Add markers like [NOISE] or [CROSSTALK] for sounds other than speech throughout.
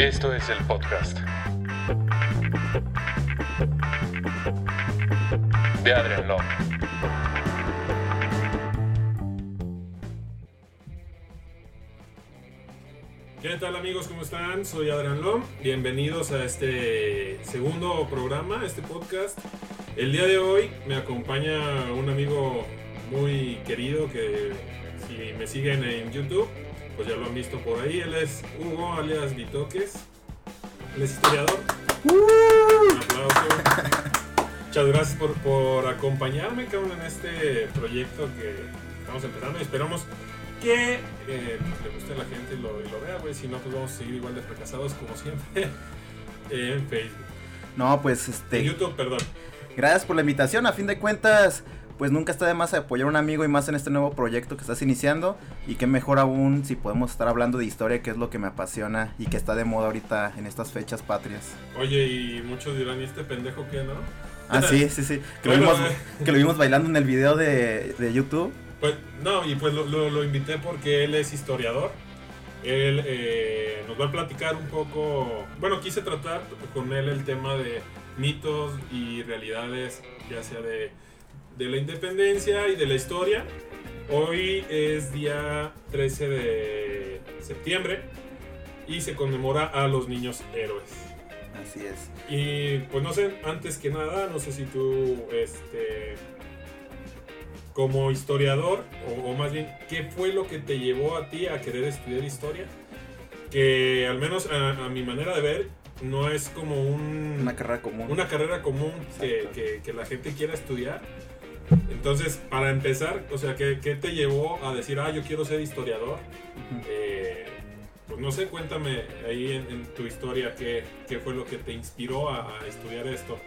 Esto es el podcast de Adrian Long. ¿Qué tal amigos? ¿Cómo están? Soy Adrián Lom. Bienvenidos a este segundo programa, este podcast. El día de hoy me acompaña un amigo muy querido que si me siguen en YouTube, pues ya lo han visto por ahí. Él es Hugo alias Vitoques. Él es historiador. Un aplauso. Muchas gracias por, por acompañarme, cabrón, en este proyecto que estamos empezando y esperamos que eh, le guste a la gente y lo, y lo vea, güey. Si no, pues vamos a seguir igual de fracasados como siempre [LAUGHS] en Facebook. No, pues En este. YouTube, perdón. Gracias por la invitación. A fin de cuentas, pues nunca está de más apoyar a un amigo y más en este nuevo proyecto que estás iniciando. Y qué mejor aún si podemos estar hablando de historia, que es lo que me apasiona y que está de moda ahorita en estas fechas patrias. Oye, y muchos dirán, ¿y este pendejo qué, no? Ah, sí, sí, sí. Que, lo, vimos, eh. que lo vimos bailando en el video de, de YouTube. Pues, no, y pues lo, lo- lo invité porque él es historiador. Él eh, nos va a platicar un poco. Bueno, quise tratar con él el tema de mitos y realidades, ya sea de, de la independencia y de la historia. Hoy es día 13 de septiembre y se conmemora a los niños héroes. Así es. Y pues no sé, antes que nada, no sé si tú, este, como historiador, o, o más bien, ¿qué fue lo que te llevó a ti a querer estudiar historia? Que al menos a, a mi manera de ver, no es como un, Una carrera común. una carrera común que, que- que la gente quiera estudiar. Entonces, para empezar, o sea, ¿qué, qué te llevó a decir, ah, yo quiero ser historiador? Eh, pues no sé, cuéntame ahí en, en tu historia qué, qué fue lo que te inspiró a, a estudiar esto.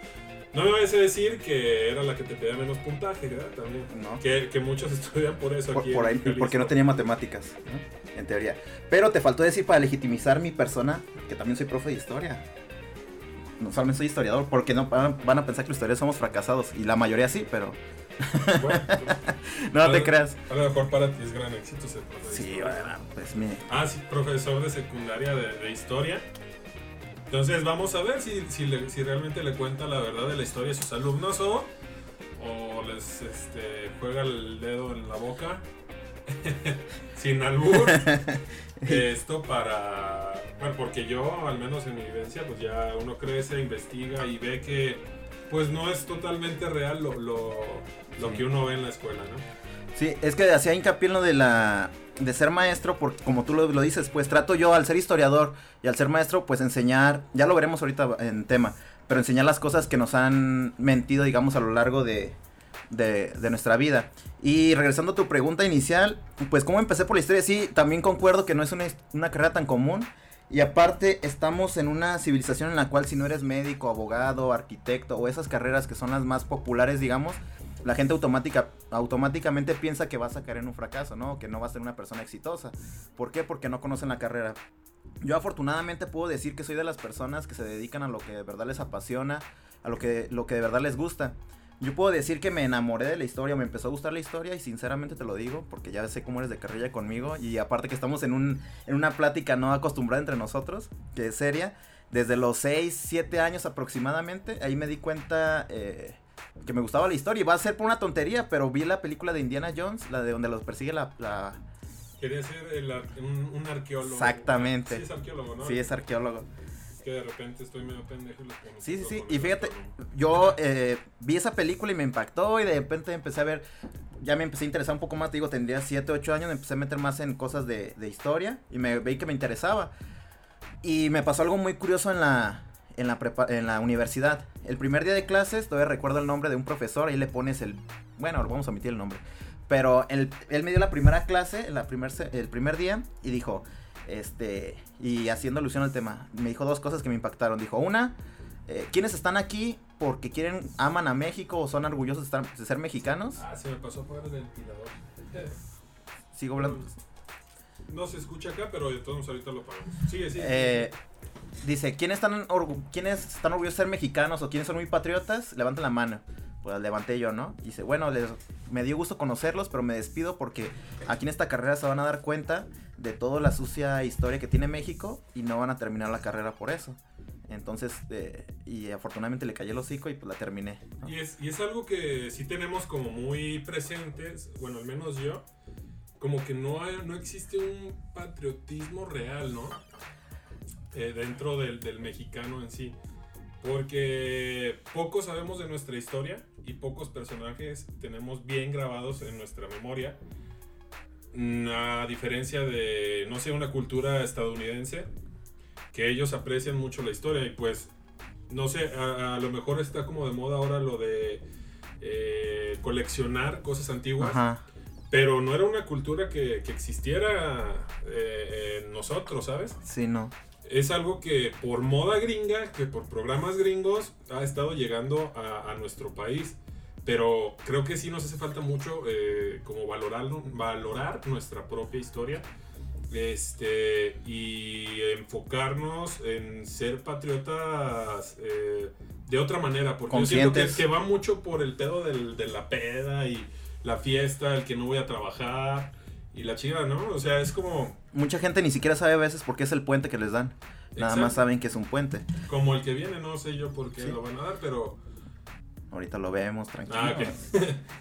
No me vayas a decir que era la que te pedía menos puntaje, ¿verdad? También. ¿No? Que, que muchos [LAUGHS] estudian por eso Por, aquí. por ahí, porque no tenía matemáticas, ¿no? en teoría. Pero te faltó decir para legitimizar mi persona que también soy profe de historia. No solamente soy historiador, porque no van van a pensar que los historiadores somos fracasados. Y la mayoría sí, pero Bueno, no te creas. a lo mejor para ti es gran éxito ser profesor. Sí, bueno, pues mi. Ah, sí, profesor de secundaria de, de historia. Entonces vamos a ver si, si, le- si realmente le cuenta la verdad de la historia a sus alumnos o, o les este, juega el dedo en la boca [LAUGHS] sin albur. [LAUGHS] Esto para... Bueno, porque yo, al menos en mi vivencia, pues ya uno crece, investiga y ve que pues no es totalmente real lo, lo, lo Sí. que uno ve en la escuela, ¿no? Sí, es que hacía hincapié en lo de la. de ser maestro, porque como tú lo, lo dices, pues trato yo al ser historiador y al ser maestro, pues enseñar. Ya lo veremos ahorita en tema, pero enseñar las cosas que nos han mentido, digamos, a lo largo de. De, de nuestra vida. Y regresando a tu pregunta inicial, pues cómo empecé por la historia, sí, también concuerdo que no es una, una carrera tan común. Y aparte estamos en una civilización en la cual si no eres médico, abogado, arquitecto o esas carreras que son las más populares, digamos, la gente automática, automáticamente piensa que vas a caer en un fracaso, ¿no? Que no vas a ser una persona exitosa. ¿Por qué? Porque no conocen la carrera. Yo afortunadamente puedo decir que soy de las personas que se dedican a lo que de verdad les apasiona, a lo que, lo que de verdad les gusta. Yo puedo decir que me enamoré de la historia, me empezó a gustar la historia y sinceramente te lo digo porque ya sé cómo eres de carrilla conmigo y aparte que estamos en, un, en una plática no acostumbrada entre nosotros, que es seria, desde los 6, 7 años aproximadamente, ahí me di cuenta eh, que me gustaba la historia y va a ser por una tontería, pero vi la película de Indiana Jones, la de donde los persigue la... la... Quería ser el ar- un, un arqueólogo. Exactamente. Sí, es arqueólogo, ¿no? Sí, es arqueólogo. Que de repente estoy medio pendejo y pongo. Sí, sí, sí. Y el fíjate, yo eh, vi esa película y me impactó y de repente empecé a ver, ya me empecé a interesar un poco más, te digo, tendría 7, 8 años, me empecé a meter más en cosas de, de historia y me veí que me interesaba. Y me pasó algo muy curioso en la, en la, prepa- en la universidad. El primer día de clases, todavía recuerdo el nombre de un profesor, ahí le pones el, bueno, vamos a omitir el nombre. Pero él, él me dio la primera clase, la primer, el primer día, y dijo, este, y haciendo alusión al tema, me dijo dos cosas que me impactaron. Dijo, una, eh, ¿quiénes están aquí porque quieren, aman a México o son orgullosos de, estar- de ser mexicanos? Ah, se me pasó por el ventilador. Sigo hablando. No se escucha acá, pero de todos modos ahorita lo pagamos. Sigue, sigue. Eh, dice, ¿quiénes están, ¿quiénes están orgullosos de ser mexicanos o quiénes son muy patriotas? Levanten la mano. Pues levanté yo, ¿no? Dice, bueno, les me dio gusto conocerlos, pero me despido porque aquí en esta carrera se van a dar cuenta de toda la sucia historia que tiene México y no van a terminar la carrera por eso. Entonces, eh, y afortunadamente le cayó el hocico y pues la terminé. Y es, y es algo que sí tenemos como muy presentes, bueno, al menos yo, como que no, no existe un patriotismo real, ¿no? Eh, dentro del, del mexicano en sí. Porque poco sabemos de nuestra historia y pocos personajes tenemos bien grabados en nuestra memoria. Mm, A diferencia de, no sé, una cultura estadounidense, que ellos aprecian mucho la historia y pues no sé, a, a lo mejor está como de moda ahora lo de eh, coleccionar cosas antiguas, Ajá. pero no era una cultura que, que existiera eh, en nosotros, ¿sabes? Sí, no. Es algo que por moda gringa, que por programas gringos ha estado llegando a, a nuestro país. Pero creo que sí nos hace falta mucho eh, como valorar, valorar nuestra propia historia este, y enfocarnos en ser patriotas eh, de otra manera, porque yo siento que, Conscientes. que va mucho por el pedo del- de la peda y la fiesta, el que no voy a trabajar y la chica, ¿no? O sea, es como, Mucha gente ni siquiera sabe a veces por qué es el puente que les dan. Nada Exacto. más saben que es un puente. como el que viene, no sé yo por qué Sí. lo van a dar, pero... Ahorita lo vemos, tranquilo. Ah.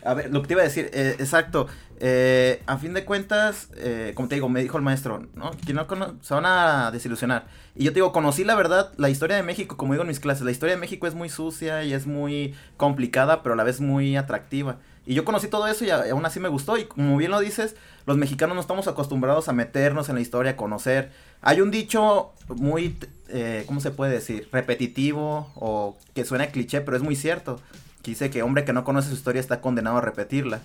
[LAUGHS] A ver, lo que te iba a decir, eh, exacto. eh, a fin de cuentas, eh, como te digo, me dijo el maestro, ¿no? Que no se van a desilusionar. Y yo te digo, conocí la verdad, la historia de México, como digo en mis clases, la historia de México es muy sucia y es muy complicada, pero a la vez muy atractiva. Y yo conocí todo eso y aún así me gustó. Y como bien lo dices, los mexicanos no estamos acostumbrados a meternos en la historia, a conocer. Hay un dicho muy, eh, ¿cómo se puede decir? Repetitivo o que suena cliché, pero es muy cierto. Que dice que hombre que no conoce su historia está condenado a repetirla.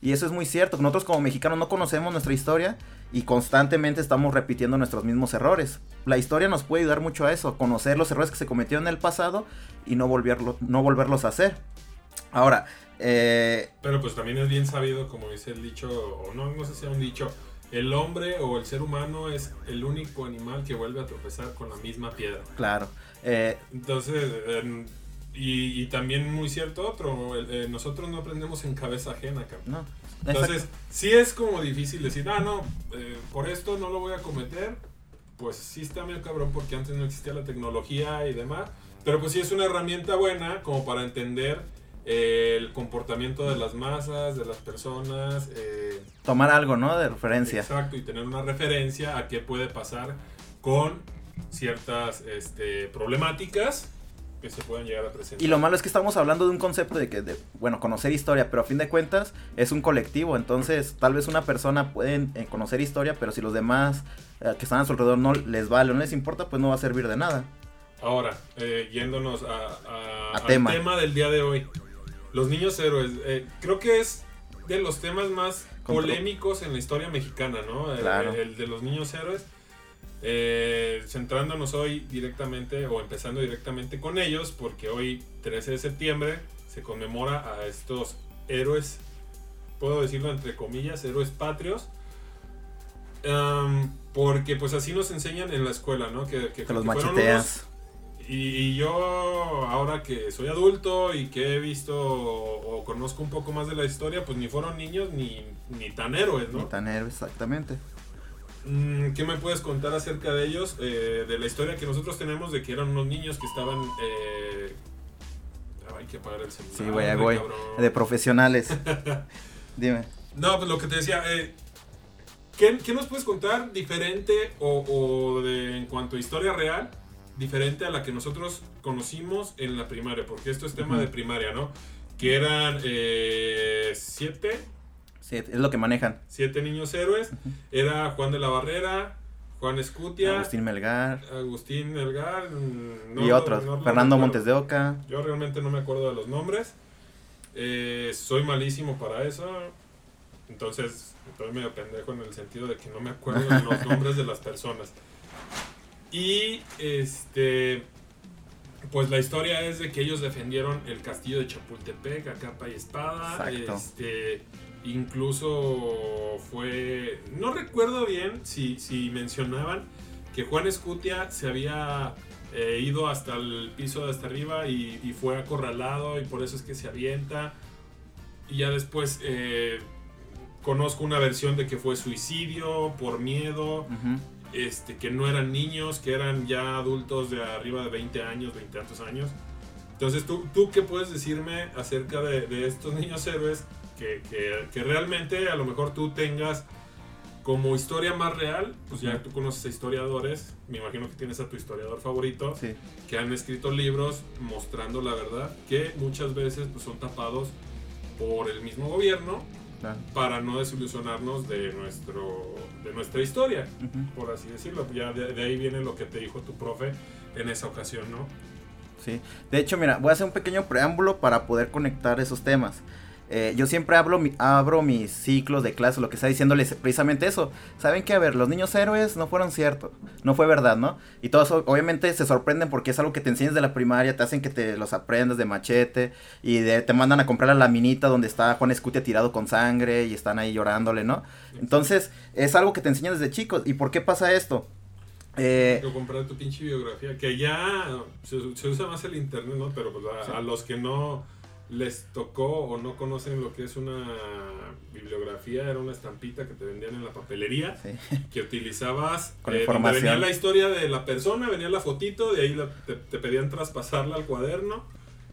Y eso es muy cierto. Nosotros como mexicanos no conocemos nuestra historia y constantemente estamos repitiendo nuestros mismos errores. La historia nos puede ayudar mucho a eso, conocer los errores que se cometieron en el pasado y no, volverlo, no volverlos a hacer. Ahora, eh, Pero pues también es bien sabido, como dice el dicho, o no, no sé si sea un dicho, el hombre o el ser humano es el único animal que vuelve a tropezar con la misma piedra. claro. eh, Entonces, y, y también muy cierto otro, eh, nosotros no aprendemos en cabeza ajena, cabrón. no. Entonces, sí es como difícil decir, ah, no, eh, por esto no lo voy a cometer. Pues sí está medio cabrón porque antes no existía la tecnología y demás. Pero pues sí es una herramienta buena como para entender el comportamiento de las masas, de las personas. eh, tomar algo, ¿no? De referencia. Exacto, y tener una referencia a qué puede pasar con ciertas este, problemáticas que se pueden llegar a presentar. Y lo malo es que estamos hablando de un concepto de que, de, bueno, conocer historia, pero a fin de cuentas es un colectivo. Entonces, tal vez una persona puede eh, conocer historia, pero si los demás eh, que están a su alrededor no les vale no les importa, pues no va a servir de nada. Ahora, eh, yéndonos a, a- A al tema. tema. del día de hoy. Los niños héroes. eh, creo que es de los temas más polémicos en la historia mexicana, ¿no? El- Claro. El, de los niños héroes. Eh, centrándonos hoy directamente o empezando directamente con ellos, porque hoy, 13 de septiembre, se conmemora a estos héroes, puedo decirlo entre comillas, héroes patrios. Porque pues así nos enseñan en la escuela, ¿no? Que, que- Que los que fueron macheteas. Y, yo, ahora que soy adulto y que he visto o, o conozco un poco más de la historia, pues ni fueron niños ni, ni tan héroes, ¿no? Ni tan héroe, exactamente. Mm, ¿Qué me puedes contar acerca de ellos? Eh, de la historia que nosotros tenemos de que eran unos niños que estaban... Eh... ah, hay que apagar el celular. Sí, ahí hombre, voy. cabrón. De profesionales. [LAUGHS] Dime. No, pues lo que te decía, eh, ¿qué, qué nos puedes contar diferente o, o de, en cuanto a historia real, diferente a la que nosotros conocimos en la primaria? Porque esto es tema Ujú. de primaria, ¿no? Que eran eh, siete, Sí, es lo que manejan. siete niños héroes. Era Juan de la Barrera, Juan Escutia, Agustín Melgar Agustín Elgar mm, no y otros. no lo Fernando. Montes de Oca. Yo realmente no me acuerdo de los nombres. Eh, soy malísimo para eso. Entonces, estoy medio pendejo en el sentido de que no me acuerdo de los [LAUGHS] nombres de las personas. Y este. Pues la historia es de que ellos defendieron el castillo de Chapultepec a capa y espada. Exacto. Este. Incluso fue. No recuerdo bien si, si mencionaban que Juan Escutia se había eh, ido hasta el piso de hasta arriba y, y fue acorralado y por eso es que se avienta. y ya después eh, conozco una versión de que fue suicidio por miedo. Este, que no eran niños, que eran ya adultos de arriba de 20 años, 20 tantos años. Entonces, ¿tú, tú qué puedes decirme acerca de, de estos niños héroes que, que- que realmente a lo mejor tú tengas como historia más real? Pues ya tú conoces a historiadores, me imagino que tienes a tu historiador favorito, Sí. que han escrito libros mostrando la verdad, que muchas veces pues, son tapados por el mismo gobierno claro. para no desilusionarnos de, nuestro, de nuestra historia por así decirlo. Ya de, de ahí viene lo que te dijo tu profe en esa ocasión, ¿no? Sí. De hecho, mira, voy a hacer un pequeño preámbulo para poder conectar esos temas. Eh, yo siempre hablo, mi- abro mis ciclos de clase, lo que está diciéndoles precisamente eso. Saben que, a ver, los niños héroes no fueron ciertos, no fue verdad, ¿no? Y todos obviamente se sorprenden porque es algo que te enseñas de la primaria, te hacen que te los aprendas de machete y de- te mandan a comprar la laminita donde está Juan Escutia tirado con sangre y están ahí llorándole, ¿no? Entonces, es algo que te enseñan desde chicos. ¿Y por qué pasa esto? Eh, comprar tu pinche biografía, que ya se, se usa más el internet, ¿no? Pero pues a, Sí. a los que no les tocó o no conocen lo que es una bibliografía, era una estampita que te vendían en la papelería, sí. que utilizabas [LAUGHS] Con eh, donde información. venía la historia de la persona, venía la fotito, de ahí la- te, te pedían traspasarla al cuaderno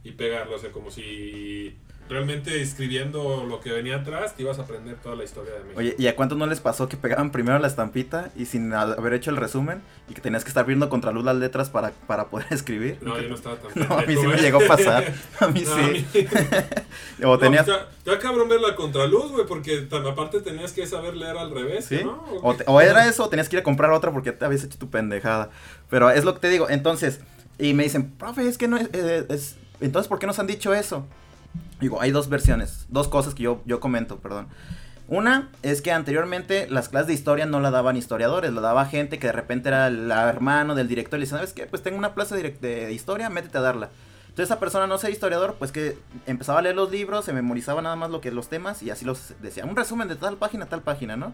y pegarlo, o sea, como si realmente escribiendo lo que venía atrás te ibas a aprender toda la historia de México. Oye, ¿y a cuántos no les pasó que pegaban primero la estampita y sin haber hecho el resumen y que tenías que estar viendo contra luz las letras para, para poder [LAUGHS] escribir? no, yo no estaba tan [LAUGHS] No, a mí sí me ¿eh? llegó a pasar. [LAUGHS] A mí No, a sí. mí- O No, tenías... está cabrón ver la contraluz, güey, porque aparte tenías que saber leer al revés, ¿Sí? ¿no? O, te- o era eso, o tenías que ir a comprar otra porque te habías hecho tu pendejada. Pero es lo que te digo. Entonces, y me dicen, profe, es que no es, eh, es- Entonces, ¿por qué nos han dicho eso? Digo, hay dos versiones, dos cosas que yo, yo comento, perdón. Una es que anteriormente las clases de historia no la daban historiadores, la daba gente que de repente era el hermano del director y le decía, ¿sabes qué? Pues tengo una direct- de historia, métete a darla. Entonces esa persona no ser historiador, pues que empezaba a leer los libros, se memorizaba nada más lo que los temas y así los decía, un resumen de tal página, tal página, ¿no?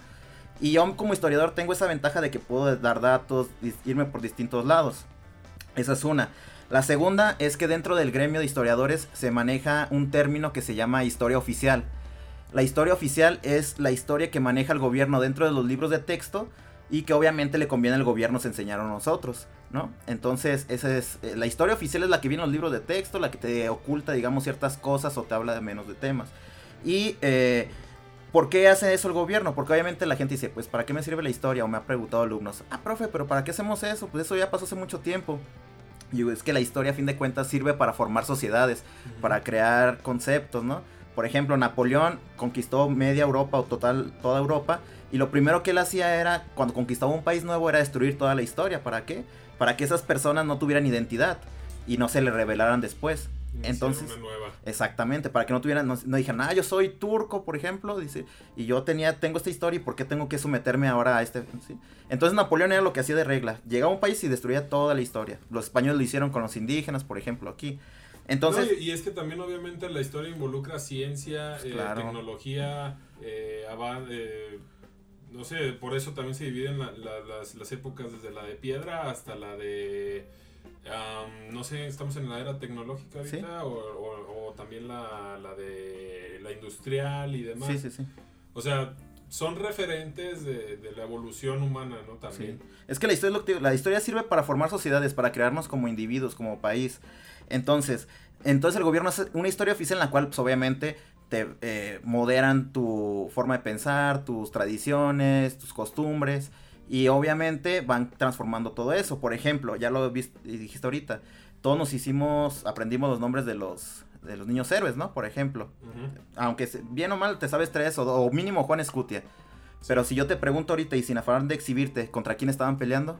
Y yo como historiador tengo esa ventaja de que puedo dar datos, irme por distintos lados. Esa es una. La segunda es que dentro del gremio de historiadores se maneja un término que se llama historia oficial. La historia oficial es la historia que maneja el gobierno dentro de los libros de texto y que obviamente le conviene al gobierno se a nosotros, ¿no? Entonces, esa es eh, la historia oficial es la que viene en los libros de texto, la que te oculta, digamos, ciertas cosas o te habla de menos de temas. Y eh, ¿Por qué hace eso el gobierno? Porque obviamente la gente dice, pues, ¿para qué me sirve la historia? O me ha preguntado alumnos, ah, profe, pero ¿para qué hacemos eso? Pues eso ya pasó hace mucho tiempo. Y es que la historia, a fin de cuentas, sirve para formar sociedades, para crear conceptos, ¿no? Por ejemplo, Napoleón conquistó media Europa o total toda Europa y lo primero que él hacía era, cuando conquistaba un país nuevo, era destruir toda la historia. ¿Para qué? Para que esas personas no tuvieran identidad y no se le revelaran después. Iniciar Entonces, una nueva. Exactamente, para que no tuvieran, no, no dijeran, ah, yo soy turco, por ejemplo, dice, y yo tenía, tengo esta historia y por qué tengo que someterme ahora a este, ¿sí? Entonces Napoleón era lo que hacía de regla, llegaba a un país y destruía toda la historia. Los españoles lo hicieron con los indígenas, por ejemplo, aquí. Entonces, No, y, y es que también obviamente la historia involucra ciencia, eh, Claro. tecnología, eh, eh, no sé, por eso también se dividen la- la- las, las épocas desde la de piedra hasta la de, no sé, estamos en la era tecnológica ahorita Sí. o, o- o también la, la de la industrial y demás. sí, sí, sí. O sea, son referentes de, de la evolución humana, ¿no? También. Sí. Es que la historia, la historia sirve para formar sociedades, para crearnos como individuos, como país. Entonces, entonces el gobierno hace una historia oficial en la cual, pues, obviamente, te eh, moderan tu forma de pensar, tus tradiciones, tus costumbres. Y obviamente van transformando todo eso. Por ejemplo, ya lo viste, dijiste ahorita, todos nos hicimos, aprendimos los nombres de los, de los niños héroes, ¿no? Por ejemplo Ujú. aunque se- bien o mal te sabes tres o, o mínimo Juan Escutia. Pero si yo te pregunto ahorita y sin afán de exhibirte, ¿contra quién estaban peleando?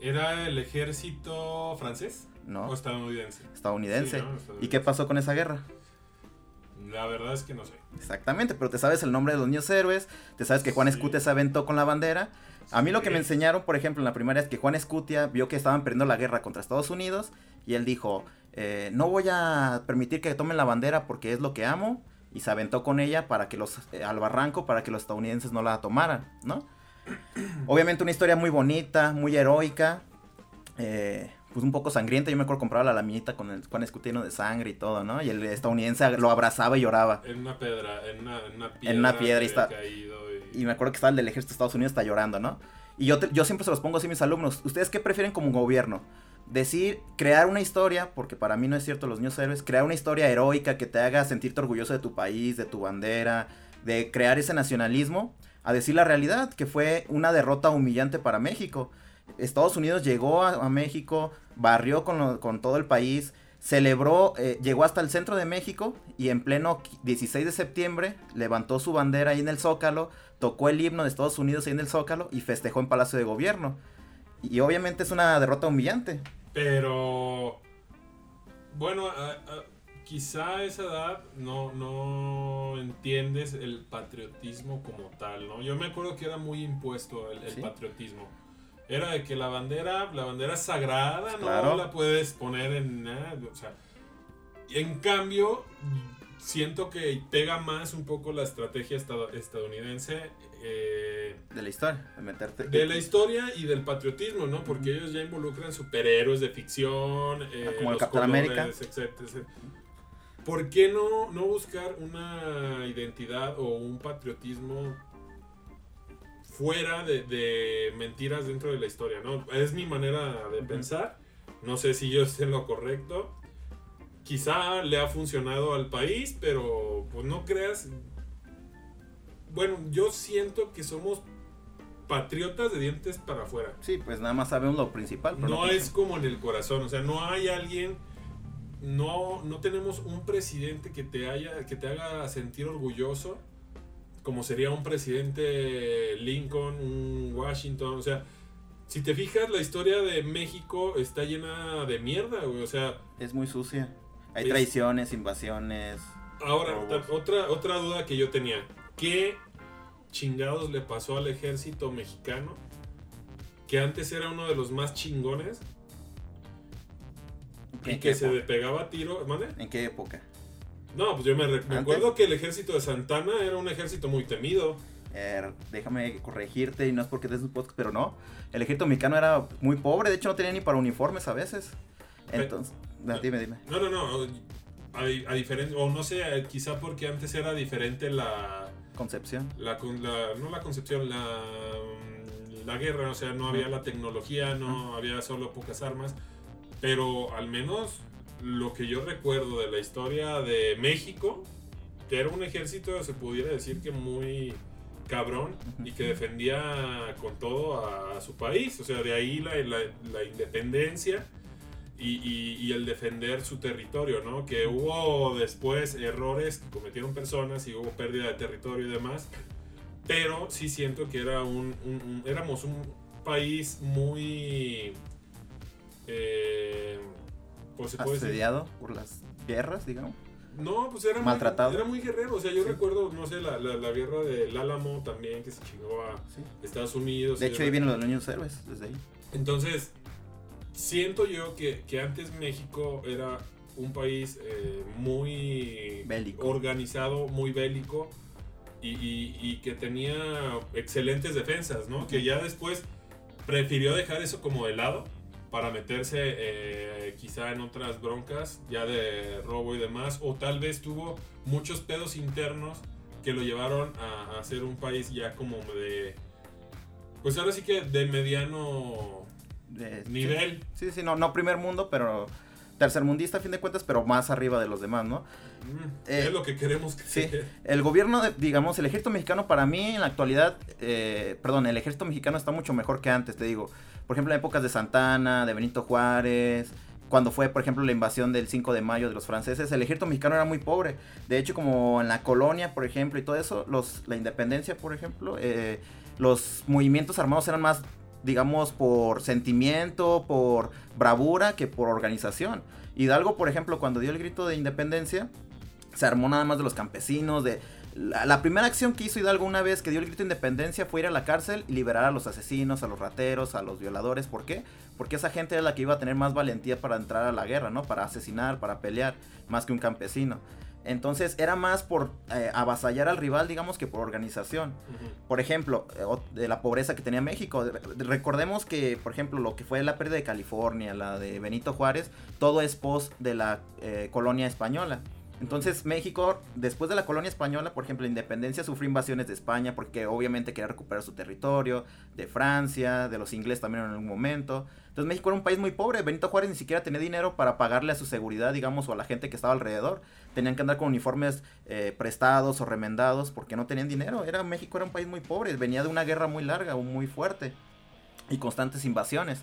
¿Era el ejército francés o No, estadounidense? estadounidense. Sí, ¿no? ¿Y Estadounidense. qué pasó con esa guerra? La verdad es que no sé. Exactamente, pero te sabes el nombre de los niños héroes, te sabes que Juan Sí. Escutia se aventó con la bandera. A mí lo que me enseñaron, por ejemplo, en la primaria es que Juan Escutia vio que estaban perdiendo la guerra contra Estados Unidos y él dijo, eh, no voy a permitir que tomen la bandera porque es lo que amo y se aventó con ella para que los eh, al barranco para que los estadounidenses no la tomaran, ¿no? [CLEARS THROAT] Obviamente una historia muy bonita, muy heroica, eh, pues un poco sangrienta. Yo me acuerdo compraba la laminita con el con escutino de sangre y todo, ¿no? Y el estadounidense lo abrazaba y lloraba. En una piedra, en una, en una piedra. En una piedra y que está- Y me acuerdo que estaba el del ejército de Estados Unidos, está llorando, ¿no? Y yo, te- yo siempre se los pongo así a mis alumnos. ¿Ustedes qué prefieren como gobierno? Decir, crear una historia, porque para mí no es cierto los niños héroes, crear una historia heroica que te haga sentirte orgulloso de tu país, de tu bandera, de crear ese nacionalismo, a decir la realidad, que fue una derrota humillante para México. Estados Unidos llegó a, a México, barrió con, lo- con todo el país, celebró, eh, llegó hasta el centro de México y en pleno qui- 16 de septiembre levantó su bandera ahí en el Zócalo, tocó el himno de Estados Unidos ahí en el Zócalo y festejó en Palacio de Gobierno. Y obviamente es una derrota humillante. Pero. Bueno, a- a- quizá a esa edad no, no entiendes el patriotismo como tal, ¿no? Yo me acuerdo que era muy impuesto el, el Sí. patriotismo. Era de que la bandera, la bandera sagrada, Claro. no la puedes poner en nada. O sea, en cambio, siento que pega más un poco la estrategia estad- estadounidense. eh, De la historia, de meterte. de la historia y del patriotismo, ¿no? Porque ellos ya involucran superhéroes de ficción, eh, Ah, como el Capitán América. etcétera. ¿Por qué no, no buscar una identidad o un patriotismo fuera de, de mentiras dentro de la historia, ¿no? Es mi manera de pensar. No sé si yo esté en lo correcto. Quizá le ha funcionado al país, pero pues no creas. Bueno, yo siento que somos patriotas de dientes para afuera. Sí, pues nada más sabemos lo principal. pero No es como en el corazón, o sea, no hay alguien, no, no tenemos un presidente que te haya, que te haga sentir orgulloso, como sería un presidente Lincoln, un Washington, o sea, si te fijas, la historia de México está llena de mierda, güey, o sea, Es muy sucia. Hay Es- traiciones, invasiones. ahora, Robos. otra, otra duda que yo tenía, ¿qué chingados le pasó al ejército mexicano? Que antes era uno de los más chingones y ¿En que se época? pegaba a tiro, ¿mande? ¿En qué época? No, pues yo me, re- me ¿Antes? acuerdo que el ejército de Santana era un ejército muy temido. Er, déjame corregirte y no es porque des un podcast, pero no. El ejército mexicano era muy pobre, de hecho no tenía ni para uniformes a veces. Entonces, ah, dime, dime. No, no, no. A, a diferencia, o no sé, eh, quizá porque antes era diferente la, Concepción. la, la- no la concepción, la, mm, la guerra, o sea, no había la tecnología, no había solo pocas armas, pero al menos lo que yo recuerdo de la historia de México, que era un ejército, se pudiera decir que muy cabrón y que defendía con todo a, a su país, o sea, de ahí la, la- la independencia. Y, y- y el defender su territorio, ¿no? Que hubo después errores que cometieron personas y hubo pérdida de territorio y demás, pero sí siento que era un, un- un- éramos un país muy eh, pues Asediado por las guerras, digamos. no pues era Maltratado. muy, era muy guerrero o sea yo Sí. recuerdo no sé la, la, la guerra del Álamo también que se chingó a Sí. Estados Unidos De hecho, ahí vienen los niños héroes, desde ahí. Entonces, siento yo que, que antes México era un país eh, muy Bélico. organizado, muy bélico y, y- y que tenía excelentes defensas, ¿no? Que ya después prefirió dejar eso como de lado para meterse eh, quizá en otras broncas ya de robo y demás, o tal vez tuvo muchos pedos internos que lo llevaron a, a ser un país ya como de... Pues ahora sí que de mediano De- nivel. Sí, sí, no, no primer mundo, pero tercermundista a fin de cuentas, pero más arriba de los demás, ¿no? Mm, Eh, es lo que queremos que Sí, sea. el gobierno, de- digamos, el ejército mexicano para mí en la actualidad, eh, perdón, el ejército mexicano está mucho mejor que antes, te digo. Por ejemplo, en épocas de Santana, de Benito Juárez, cuando fue, por ejemplo, la invasión del 5 de mayo de los franceses, el ejército mexicano era muy pobre. De hecho, como en la colonia, por ejemplo, y todo eso, la independencia, por ejemplo, eh, los movimientos armados eran más, digamos, por sentimiento, por bravura, que por organización. Hidalgo, por ejemplo, cuando dio el grito de independencia, se armó nada más de los campesinos, de... La, la primera acción que hizo Hidalgo una vez que dio el grito de independencia fue ir a la cárcel y liberar a los asesinos, a los rateros, a los violadores. ¿Por qué? Porque esa gente era la que iba a tener más valentía para entrar a la guerra, ¿no? Para asesinar, para pelear, más que un campesino. Entonces era más por eh, avasallar al rival, digamos, que por organización. Por ejemplo, eh, de la pobreza que tenía México. De- de- Recordemos que, por ejemplo, lo que fue la pérdida de California, la de Benito Juárez, todo es post de la eh, colonia española. Entonces México, después de la colonia española, por ejemplo, la independencia sufrió invasiones de España porque obviamente quería recuperar su territorio, de Francia, de los ingleses también en algún momento. Entonces México era un país muy pobre, Benito Juárez ni siquiera tenía dinero para pagarle a su seguridad, digamos, o a la gente que estaba alrededor. Tenían que andar con uniformes eh, prestados o remendados porque no tenían dinero. Era México era un país muy pobre, venía de una guerra muy larga, muy fuerte y constantes invasiones.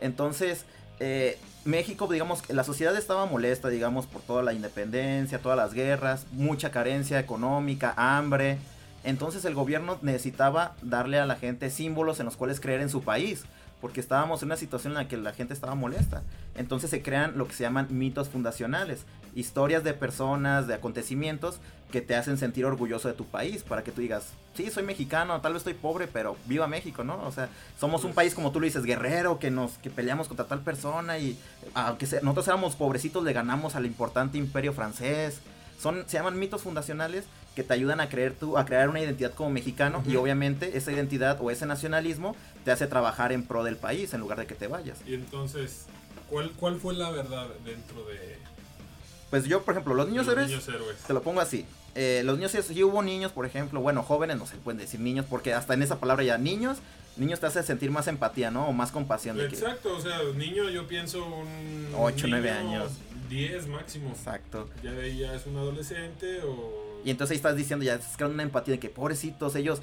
Entonces, eh, México, digamos, la sociedad estaba molesta, digamos, por toda la independencia, todas las guerras, mucha carencia económica, hambre. Entonces el gobierno necesitaba darle a la gente símbolos en los cuales creer en su país, porque estábamos en una situación en la que la gente estaba molesta. Entonces se crean lo que se llaman mitos fundacionales, historias de personas, de acontecimientos que te hacen sentir orgulloso de tu país, para que tú digas, sí, soy mexicano, tal vez estoy pobre, pero viva México, ¿no? O sea, somos un país, como tú lo dices, guerrero, que nos que peleamos contra tal persona y aunque se- nosotros éramos pobrecitos, le ganamos al importante imperio francés. Son, se llaman mitos fundacionales que te ayudan a creer tú, a crear una identidad como mexicano y obviamente esa identidad o ese nacionalismo te hace trabajar en pro del país en lugar de que te vayas. Y entonces, ¿cuál, ¿cuál fue la verdad dentro de Pues yo, por ejemplo, los niños los héroes, niños héroes? te lo pongo así. Eh, los niños héroes, sí hubo niños, por ejemplo, bueno, jóvenes, no se pueden decir niños, porque hasta en esa palabra ya niños, niños te hace sentir más empatía, ¿no? O más compasión. De que, Exacto, o sea, niño yo pienso un... Ocho, niño, nueve años. 10 máximo. exacto. Ya de ahí ya es un adolescente o... Y entonces ahí estás diciendo, ya estás creando una empatía de que pobrecitos, ellos,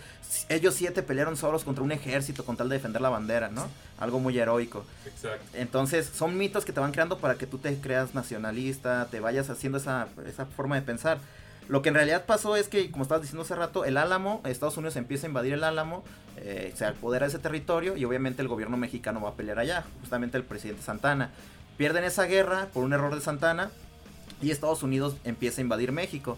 ellos siete pelearon solos contra un ejército con tal de defender la bandera, ¿no? Algo muy heroico. Exacto. Entonces son mitos que te van creando para que tú te creas nacionalista, te vayas haciendo esa, esa forma de pensar. Lo que en realidad pasó es que, como estabas diciendo hace rato, el Álamo, Estados Unidos empieza a invadir el Álamo, eh, se apodera de ese territorio y obviamente el gobierno mexicano va a pelear allá, justamente el presidente Santana. Pierden esa guerra por un error de Santana y Estados Unidos empieza a invadir México.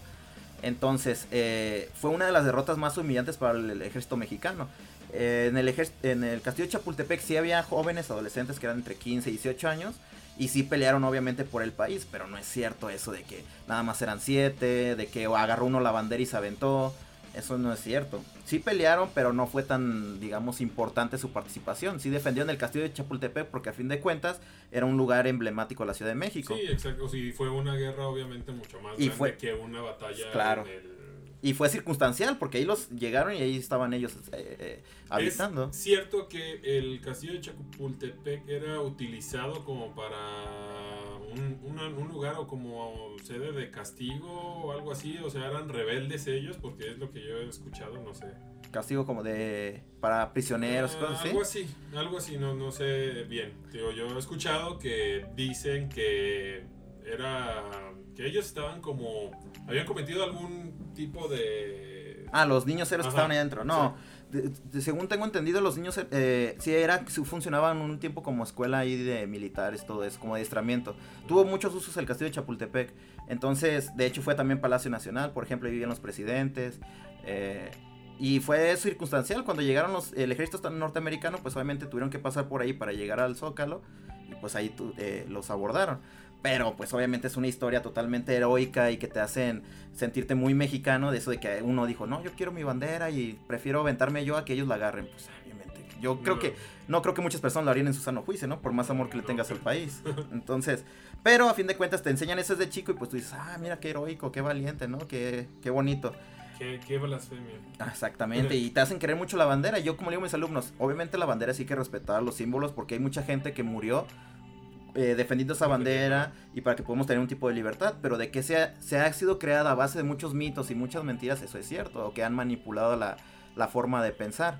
Entonces, eh, fue una de las derrotas más humillantes para el, ejército mexicano. Eh, en, el en el castillo de Chapultepec sí había jóvenes, adolescentes que eran entre 15 y 18 años. Y sí pelearon obviamente por el país, pero no es cierto eso de que nada más eran siete, de que agarró uno la bandera y se aventó. Eso no es cierto. Sí pelearon, pero no fue tan, digamos, importante su participación. Sí defendieron el castillo de Chapultepec porque a fin de cuentas era un lugar emblemático de la Ciudad de México. Sí, exacto. Sí, fue una guerra obviamente mucho más Y grande fue- que una batalla Claro. en el... Y fue circunstancial porque ahí los llegaron y ahí estaban ellos eh, eh, habitando. Es cierto que el castillo de Chapultepec era utilizado como para un, una- un lugar o como sede de castigo o algo así. O sea, eran rebeldes ellos porque es lo que yo he escuchado, no sé. Castigo como de para prisioneros, Ah, cosas así. Algo así, algo así, no, no sé bien. Digo, yo he escuchado que dicen que era que ellos estaban como habían cometido algún tipo de Ah, los niños héroes que estaban ahí adentro. No, según tengo entendido, los niños, eh, sí, era, funcionaban un tiempo como escuela ahí de militares, todo eso, como adiestramiento. Tuvo muchos usos el castillo de Chapultepec. Entonces, de hecho, fue también Palacio Nacional, por ejemplo, ahí vivían los presidentes. eh, y fue circunstancial, cuando llegaron los, el ejército norteamericano, pues obviamente tuvieron que pasar por ahí para llegar al Zócalo. Y pues ahí tu- eh, los abordaron. Pero pues obviamente es una historia totalmente heroica y que te hacen sentirte muy mexicano de eso de que uno dijo, no, yo quiero mi bandera y prefiero aventarme yo a que ellos la agarren. Pues obviamente, yo creo No. que, no creo que muchas personas lo harían en su sano juicio, ¿no? Por más amor que le tengas al país. [LAUGHS] Entonces, pero a fin de cuentas te enseñan eso desde chico y pues tú dices, ah, mira qué heroico, qué valiente, ¿no? Qué, qué bonito. qué, qué blasfemia. Exactamente, y [LAUGHS] te hacen querer mucho la bandera. Yo como le digo a mis alumnos, obviamente la bandera sí hay que respetar los símbolos porque hay mucha gente que murió eh, defendiendo esa bandera y para que podamos tener un tipo de libertad, pero de que sea, se ha sido creada a base de muchos mitos y muchas mentiras, eso es cierto, o que han manipulado la, la forma de pensar.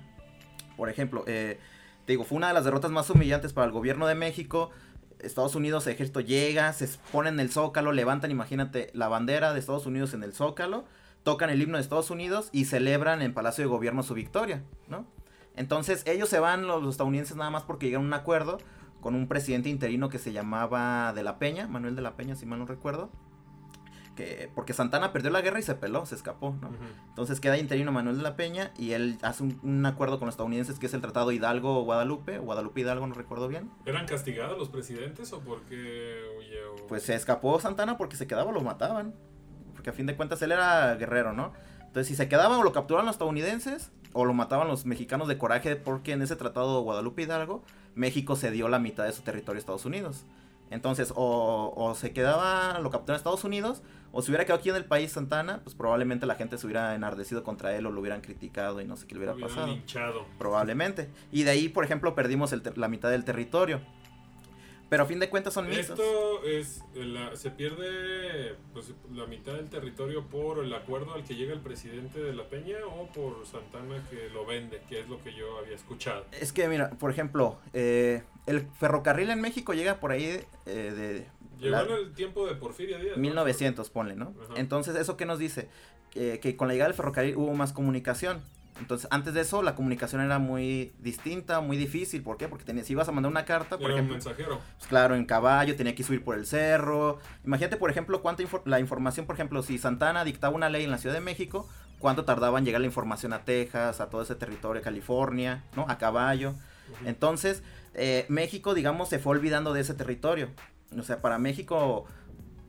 Por ejemplo, eh, te digo, fue una de las derrotas más humillantes para el gobierno de México. Estados Unidos, el ejército llega, se pone en el zócalo, levantan, imagínate, la bandera de Estados Unidos en el zócalo, tocan el himno de Estados Unidos y celebran en Palacio de Gobierno su victoria, ¿no? Entonces ellos se van, los, los estadounidenses, nada más porque llegaron a un acuerdo con un presidente interino que se llamaba De la Peña, Manuel de la Peña, si mal no recuerdo. Que, porque Santana perdió la guerra y se peló, se escapó. Entonces queda interino Manuel de la Peña y él hace un, un acuerdo con los estadounidenses que es el Tratado Hidalgo-Guadalupe, o Guadalupe Hidalgo, no recuerdo bien. ¿Eran castigados los presidentes o porque huyó? Pues se escapó Santana porque se quedaba, lo mataban. Porque a fin de cuentas él era guerrero, ¿no? Entonces, si se quedaba o lo capturaban los estadounidenses o lo mataban los mexicanos de coraje, porque en ese tratado de Guadalupe Hidalgo, México cedió la mitad de su territorio a Estados Unidos. Entonces, o, o se quedaba, lo capturaban Estados Unidos, o si hubiera quedado aquí en el país Santana, pues probablemente la gente se hubiera enardecido contra él o lo hubieran criticado y no sé qué le hubiera Lo pasado. linchado. Probablemente. Y de ahí, por ejemplo, perdimos el la mitad del territorio. Pero a fin de cuentas son mitos. Esto es, la- se pierde pues, la mitad del territorio por el acuerdo al que llega el presidente de la Peña o por Santana que lo vende, que es lo que yo había escuchado. Es que, mira, por ejemplo, eh, el ferrocarril en México llega por ahí eh, de... Llegó la- en el tiempo de Porfirio Díaz. ¿no? 1900, ponle, ¿no? Ajá. Entonces, ¿eso qué nos dice? Que, que con la llegada del ferrocarril hubo más comunicación. Entonces, antes de eso, la comunicación era muy distinta, muy difícil. ¿Por qué? Porque tenías, si ibas a mandar una carta, por Era un ejemplo, mensajero. pues claro, en caballo, tenía que subir por el cerro. Imagínate, por ejemplo, cuánta infor- la información, por ejemplo, si Santana dictaba una ley en la Ciudad de México, cuánto tardaba en llegar la información a Texas, a todo ese territorio, California, ¿no? A caballo. Entonces, eh, México, digamos, se fue olvidando de ese territorio. O sea, para México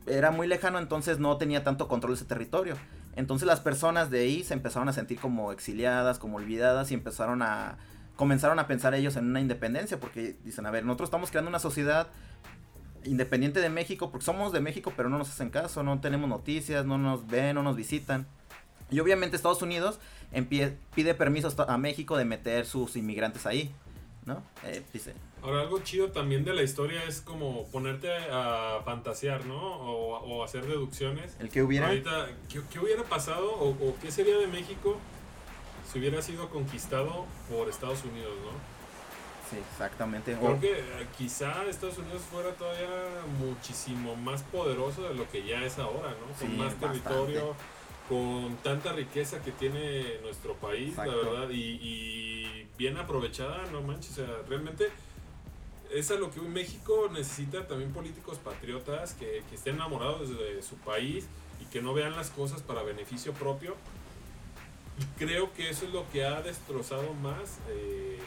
era muy lejano, entonces no tenía tanto control de ese territorio. Entonces las personas de ahí se empezaron a sentir como exiliadas, como olvidadas y empezaron a comenzaron a pensar ellos en una independencia porque dicen, a ver, nosotros estamos creando una sociedad independiente de México porque somos de México, pero no nos hacen caso, no tenemos noticias, no nos ven, no nos visitan. Y obviamente Estados Unidos pide permiso a México de meter sus inmigrantes ahí, ¿no? Eh, dice, Ahora, algo chido también de la historia es como ponerte a fantasear, ¿no? O, o hacer deducciones. el que hubiera... Ahorita, ¿qué, qué hubiera pasado o, o qué sería de México si hubiera sido conquistado por Estados Unidos, ¿no? Sí, exactamente. Creo que eh, quizá Estados Unidos fuera todavía muchísimo más poderoso de lo que ya es ahora, ¿no? Con Sí, más bastante. territorio, con tanta riqueza que tiene nuestro país, la verdad, y, y bien aprovechada, no manches, o sea, realmente es a lo que hoy México necesita también políticos patriotas que, que estén enamorados de su país y que no vean las cosas para beneficio propio. Y creo que eso es lo que ha destrozado más eh,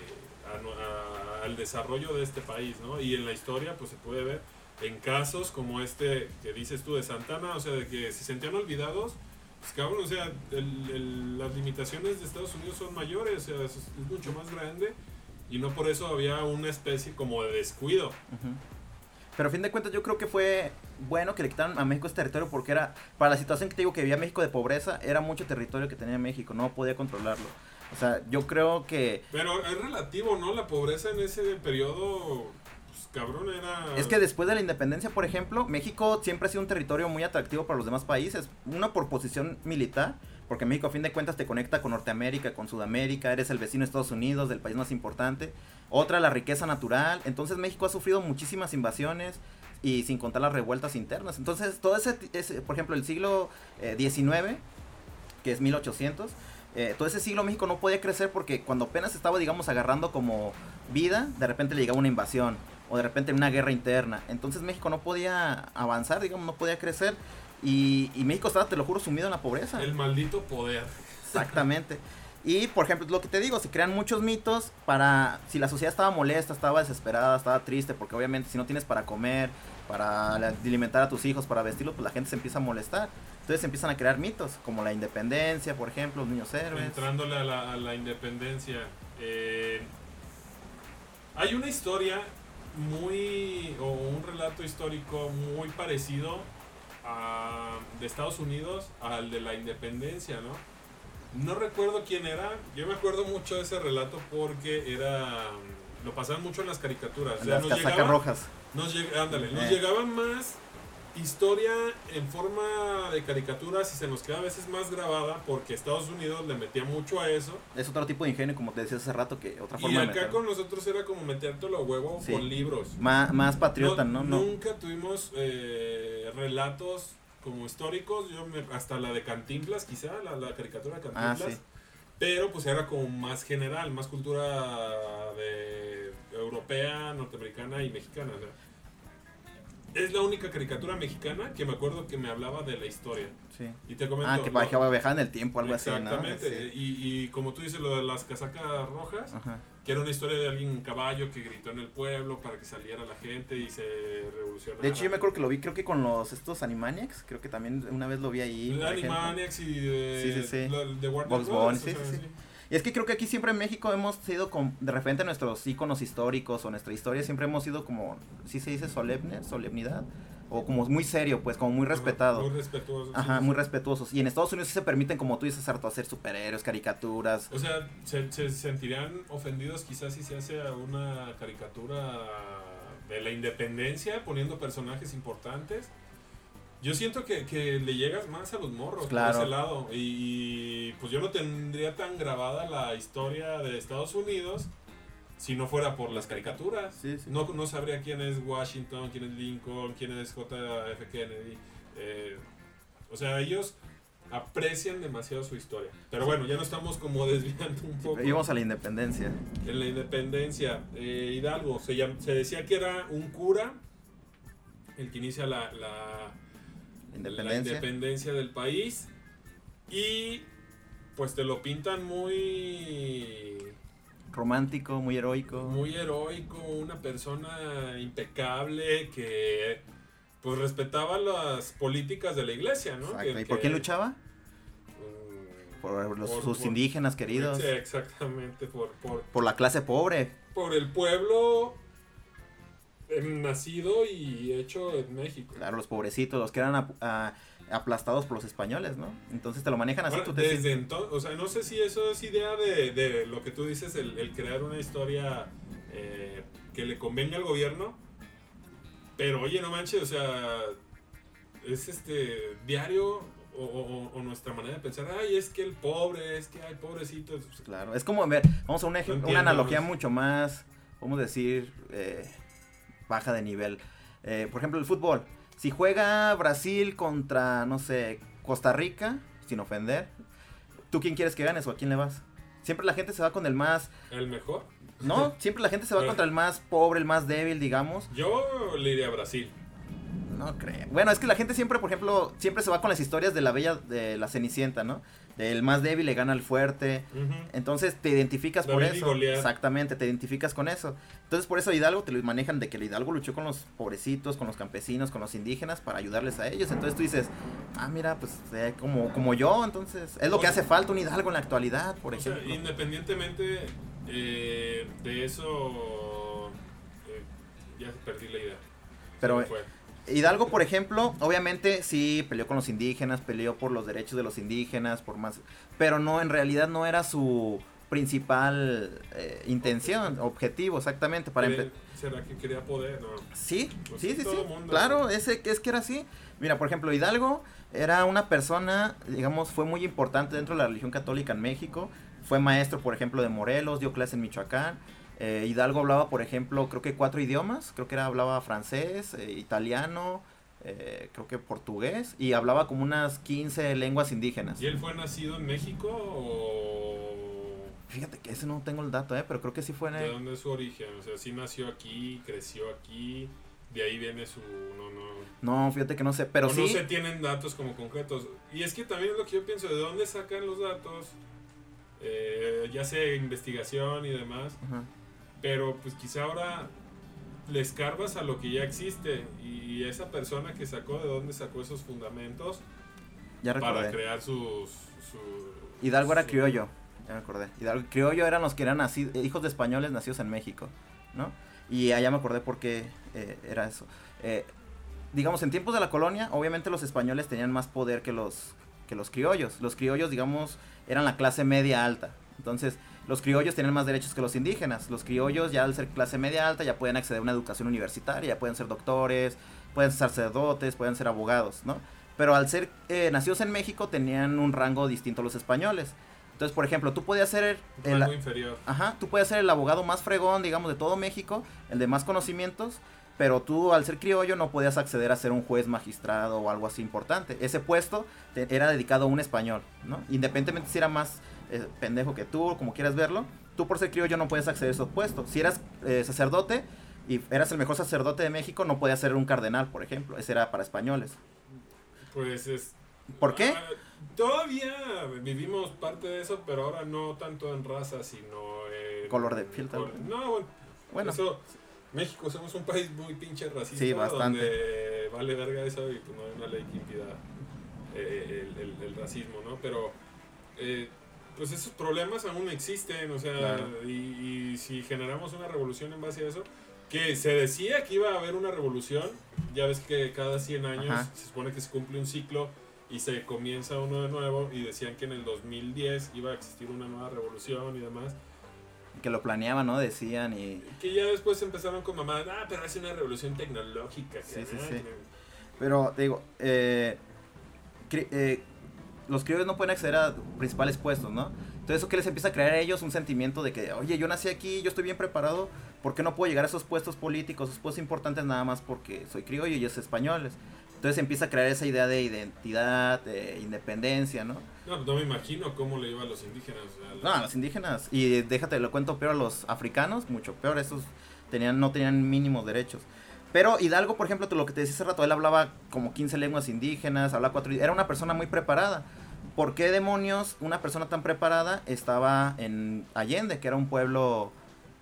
al desarrollo de este país, ¿no? Y en la historia, pues se puede ver en casos como este que dices tú de Santana, o sea, de que se sentían olvidados, pues cabrón, o sea, el- las limitaciones de Estados Unidos son mayores, o sea, es mucho más grande y no por eso había una especie como de descuido. Ujú. Pero a fin de cuentas yo creo que fue bueno que le quitaran a México ese territorio porque era, para la situación que te digo que vivía México de pobreza, era mucho territorio que tenía México, no podía controlarlo. O sea, yo creo que... Pero es relativo, ¿no? La pobreza en ese periodo, pues cabrón, era... Es que después de la independencia, por ejemplo, México siempre ha sido un territorio muy atractivo para los demás países. Una por posición militar, porque México a fin de cuentas te conecta con Norteamérica, con Sudamérica, eres el vecino de Estados Unidos, del país más importante. Otra, la riqueza natural. Entonces México ha sufrido muchísimas invasiones y sin contar las revueltas internas. Entonces, todo ese, por ejemplo, el siglo eh, XIX, que es 1800, eh, todo ese siglo México no podía crecer porque cuando apenas estaba, digamos, agarrando como vida, de repente le llegaba una invasión o de repente una guerra interna. Entonces México no podía avanzar, digamos, no podía crecer. Y, y México estaba, te lo juro, sumido en la pobreza. El maldito poder. Exactamente. Y, por ejemplo, lo que te digo, se crean muchos mitos para, si la sociedad estaba molesta, estaba desesperada, estaba triste, porque obviamente si no tienes para comer, para alimentar a tus hijos, para vestirlos, pues la gente se empieza a molestar. Entonces se empiezan a crear mitos, como la independencia, por ejemplo, los niños héroes. Entrándole a la, a la independencia. eh, hay una historia muy, o un relato histórico muy parecido a, de Estados Unidos al de la independencia, ¿no? No recuerdo quién era, yo me acuerdo mucho de ese relato porque era, lo pasaban mucho en las caricaturas. O sea, las nos rojas. nos lleg- ándale, nos Eh. llegaba más historia en forma de caricaturas y se nos queda a veces más grabada porque Estados Unidos le metía mucho a eso. Es otro tipo de ingenio, como te decía hace rato, que otra Y forma de acá con nosotros era como metértelo a huevo Sí. con libros. Más, más patriota, ¿no? No. Nunca tuvimos eh, relatos como históricos, yo me- hasta la de Cantinflas quizá, la, la caricatura de Ah, Cantinflas. sí. Pero pues era como más general, más cultura de europea, norteamericana y mexicana. o sea. Es la única caricatura mexicana que me acuerdo que me hablaba de la historia. Sí. Y te comento. Ah, que viajaba viajaba en el tiempo, algo así, ¿no? Exactamente. Y, y como tú dices, lo de las casacas rojas, Ajá. que era una historia de alguien en caballo que gritó en el pueblo para que saliera la gente y se revolucionara. De hecho, yo me acuerdo que lo vi, creo que con los estos Animaniacs, creo que también una vez lo vi ahí. Animaniacs y de, Sí, sí, de Warner Bugs Brothers, Bunny, o sí, sea, sí, sí. Y es que creo que aquí siempre en México hemos sido con, de repente nuestros íconos históricos o nuestra historia siempre hemos sido como, sí se dice solemne, solemnidad, o como muy serio, pues como muy respetado. Muy respetuoso. sí, Ajá, sí, muy sí. respetuosos. Y en Estados Unidos sí se permiten, como tú dices, harto hacer superhéroes, caricaturas. O sea, se, se sentirían ofendidos quizás si se hace una caricatura de la independencia poniendo personajes importantes. Yo siento que, que le llegas más a los morros Claro. por ese lado. Y, pues yo no tendría tan grabada la historia de Estados Unidos si no fuera por las caricaturas. Sí, sí. No, no sabría quién es Washington, quién es Lincoln, quién es JF Kennedy. eh, o sea, ellos aprecian demasiado su historia. Pero bueno, ya nos estamos como [LAUGHS] desviando un poco. Íbamos a la independencia. En la independencia, eh, Hidalgo, se, llam- se decía que era un cura el que inicia la, la, la Independencia. del país. Y pues te lo pintan muy Romántico, muy heroico. muy heroico, una persona impecable que pues respetaba las políticas de la iglesia, ¿no? Exacto. Que- ¿Y por que, quién luchaba? mm, Por los, Por- sus por- indígenas queridos. sí, exactamente, por, por, Por la clase pobre. por el pueblo nacido y hecho en México. Claro, los pobrecitos, los que eran ap- a- aplastados por los españoles, ¿no? Entonces te lo manejan así. Ahora, tú te desde sientes- entonces, o sea, no sé si eso es idea de, de lo que tú dices, el, el crear una historia eh, que le convenga al gobierno, pero oye, no manches, o sea, es este diario o, o- o nuestra manera de pensar, ay, es que el pobre, es que hay pobrecitos. Claro, es como, ver, vamos a un ejemplo, una analogía mucho más, vamos a decir, eh, baja de nivel. Eh, por ejemplo, el fútbol. Si juega Brasil contra, no sé, Costa Rica, sin ofender, ¿tú quién quieres que ganes o a quién le vas? Siempre la gente se va con el más, El mejor. ¿no? Siempre la gente se va contra el más pobre, el más débil, digamos. Yo le iría a Brasil. No creo. Bueno, es que la gente siempre, por ejemplo, siempre se va con las historias de la bella, de la Cenicienta, ¿no? Del más débil le gana al fuerte. Entonces te identificas por David eso. Exactamente, te identificas con eso. Entonces por eso Hidalgo te lo manejan de que el Hidalgo luchó con los pobrecitos, con los campesinos, con los indígenas para ayudarles a ellos. Entonces tú dices, ah, mira, pues eh, como, como yo, entonces es lo que hace falta un Hidalgo en la actualidad, por O sea, ejemplo. independientemente eh, de eso, eh, ya perdí la idea. Pero. Hidalgo, por ejemplo, obviamente sí peleó con los indígenas, peleó por los derechos de los indígenas, por más, pero no, en realidad no era su principal eh, intención, objetivo, exactamente, para ¿Cree- empe- ¿Será que quería poder? No. Sí, Pues sí, sí, sí, mundo. Claro, ese, es que era así. Mira, por ejemplo, Hidalgo era una persona, digamos, fue muy importante dentro de la religión católica en México. Fue maestro, por ejemplo, de Morelos, dio clase en Michoacán. Eh, Hidalgo hablaba, por ejemplo, creo que cuatro idiomas. Creo que era, hablaba francés, eh, italiano, eh, creo que portugués. Y hablaba como unas 15 lenguas indígenas. ¿Y él fue nacido en México o Fíjate que ese no tengo el dato, eh, pero creo que sí fue en de dónde es su origen? O sea, sí nació aquí, creció aquí, de ahí viene su... No, no, No, fíjate que no sé, pero o sí... no se tienen datos como concretos. Y es que también es lo que yo pienso, ¿de dónde sacan los datos? Eh, ya sea investigación y demás. Ajá. Pero pues quizá ahora le escarbas a lo que ya existe y esa persona que sacó de dónde sacó esos fundamentos Ya recordé. para crear sus... su- Hidalgo era su- criollo, ya me acordé. Hidalgo criollo eran los que eran naci- hijos de españoles nacidos en México, ¿no? Y allá me acordé por qué eh, era eso. Eh, digamos, en tiempos de la colonia, obviamente los españoles tenían más poder que los, que los criollos. Los criollos, digamos, eran la clase media alta. Entonces, los criollos tenían más derechos que los indígenas. Los criollos, ya al ser clase media alta, ya pueden acceder a una educación universitaria, ya pueden ser doctores, pueden ser sacerdotes, pueden ser abogados, ¿no? Pero al ser eh, nacidos en México, tenían un rango distinto a los españoles. Entonces, por ejemplo, tú podías ser el, rango inferior. Ajá, tú puedes ser el abogado más fregón, digamos, de todo México, el de más conocimientos, pero tú al ser criollo no podías acceder a ser un juez magistrado o algo así importante. Ese puesto te- era dedicado a un español, ¿no? Independientemente si era más eh, pendejo que tú, como quieras verlo, tú por ser criollo no puedes acceder a esos puestos. Si eras eh, sacerdote, y eras el mejor sacerdote de México, no podías ser un cardenal, por ejemplo. Ese era para españoles. Pues es... ¿Por qué? Ah, todavía vivimos parte de eso, pero ahora no tanto en raza, sino en... Color de piel, tal col- vez. No, bueno, Bueno, eso... México somos un país muy pinche racista. Sí, bastante. Donde vale verga eso y pues no hay una ley que impida eh, el, el- el racismo, ¿no? Pero... eh, pues esos problemas aún existen, o sea, Claro. y, y si generamos una revolución en base a eso, que se decía que iba a haber una revolución, ya ves que cada 100 años Ajá. se supone que se cumple un ciclo y se comienza uno de nuevo y decían que en el 2010 iba a existir una nueva revolución y demás, que lo planeaban, ¿no? Decían y... que ya después empezaron con mamadas, ah, pero es una revolución tecnológica. Sí, sí, sí. Pero, digo, eh, eh, los criollos no pueden acceder a principales puestos, ¿no? Entonces eso que les empieza a crear a ellos un sentimiento de que, oye, yo nací aquí, yo estoy bien preparado, ¿por qué no puedo llegar a esos puestos políticos, esos puestos importantes nada más porque soy criollo y ellos españoles? Entonces empieza a crear esa idea de identidad, de independencia, ¿no? No, no me imagino cómo le iba a los indígenas. o sea, No, a los indígenas. Y déjate, lo cuento peor a los africanos, mucho peor. Esos tenían, no tenían mínimos derechos. Pero Hidalgo, por ejemplo, lo que te decía hace rato, él hablaba como 15 lenguas indígenas, hablaba cuatro... Era una persona muy preparada. ¿Por qué demonios una persona tan preparada estaba en Allende, que era un pueblo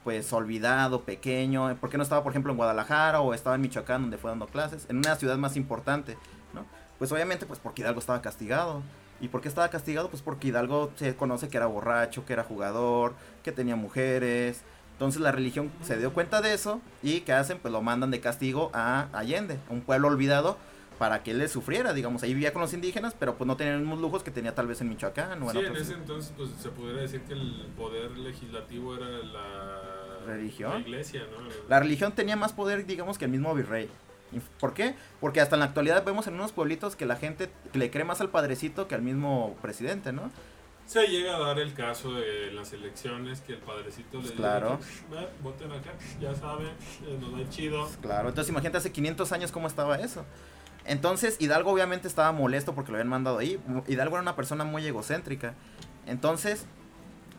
pues olvidado, pequeño? ¿Por qué no estaba, por ejemplo, en Guadalajara o estaba en Michoacán donde fue dando clases? En una ciudad más importante, ¿no? Pues obviamente, pues porque Hidalgo estaba castigado. ¿Y por qué estaba castigado? Pues porque Hidalgo se conoce que era borracho, que era jugador, que tenía mujeres. Entonces la religión se dio cuenta de eso y ¿qué hacen? Pues lo mandan de castigo a Allende, un pueblo olvidado, para que él le sufriera, digamos. Ahí vivía con los indígenas, pero pues no tenía los mismos lujos que tenía tal vez en Michoacán o Sí, en otros- ese entonces pues se pudiera decir que el poder legislativo era la ¿Religión? la iglesia, ¿no? La religión tenía más poder, digamos, que el mismo virrey. ¿Y ¿Por qué? Porque hasta en la actualidad vemos en unos pueblitos que la gente le cree más al padrecito que al mismo presidente, ¿no? Se llega a dar el caso de las elecciones que el padrecito le dice claro. que, "Ve, voten acá, ya saben, eh, nos va chido. Claro, entonces imagínate hace 500 años cómo estaba eso. Entonces Hidalgo obviamente estaba molesto porque lo habían mandado ahí. Hidalgo era una persona muy egocéntrica. Entonces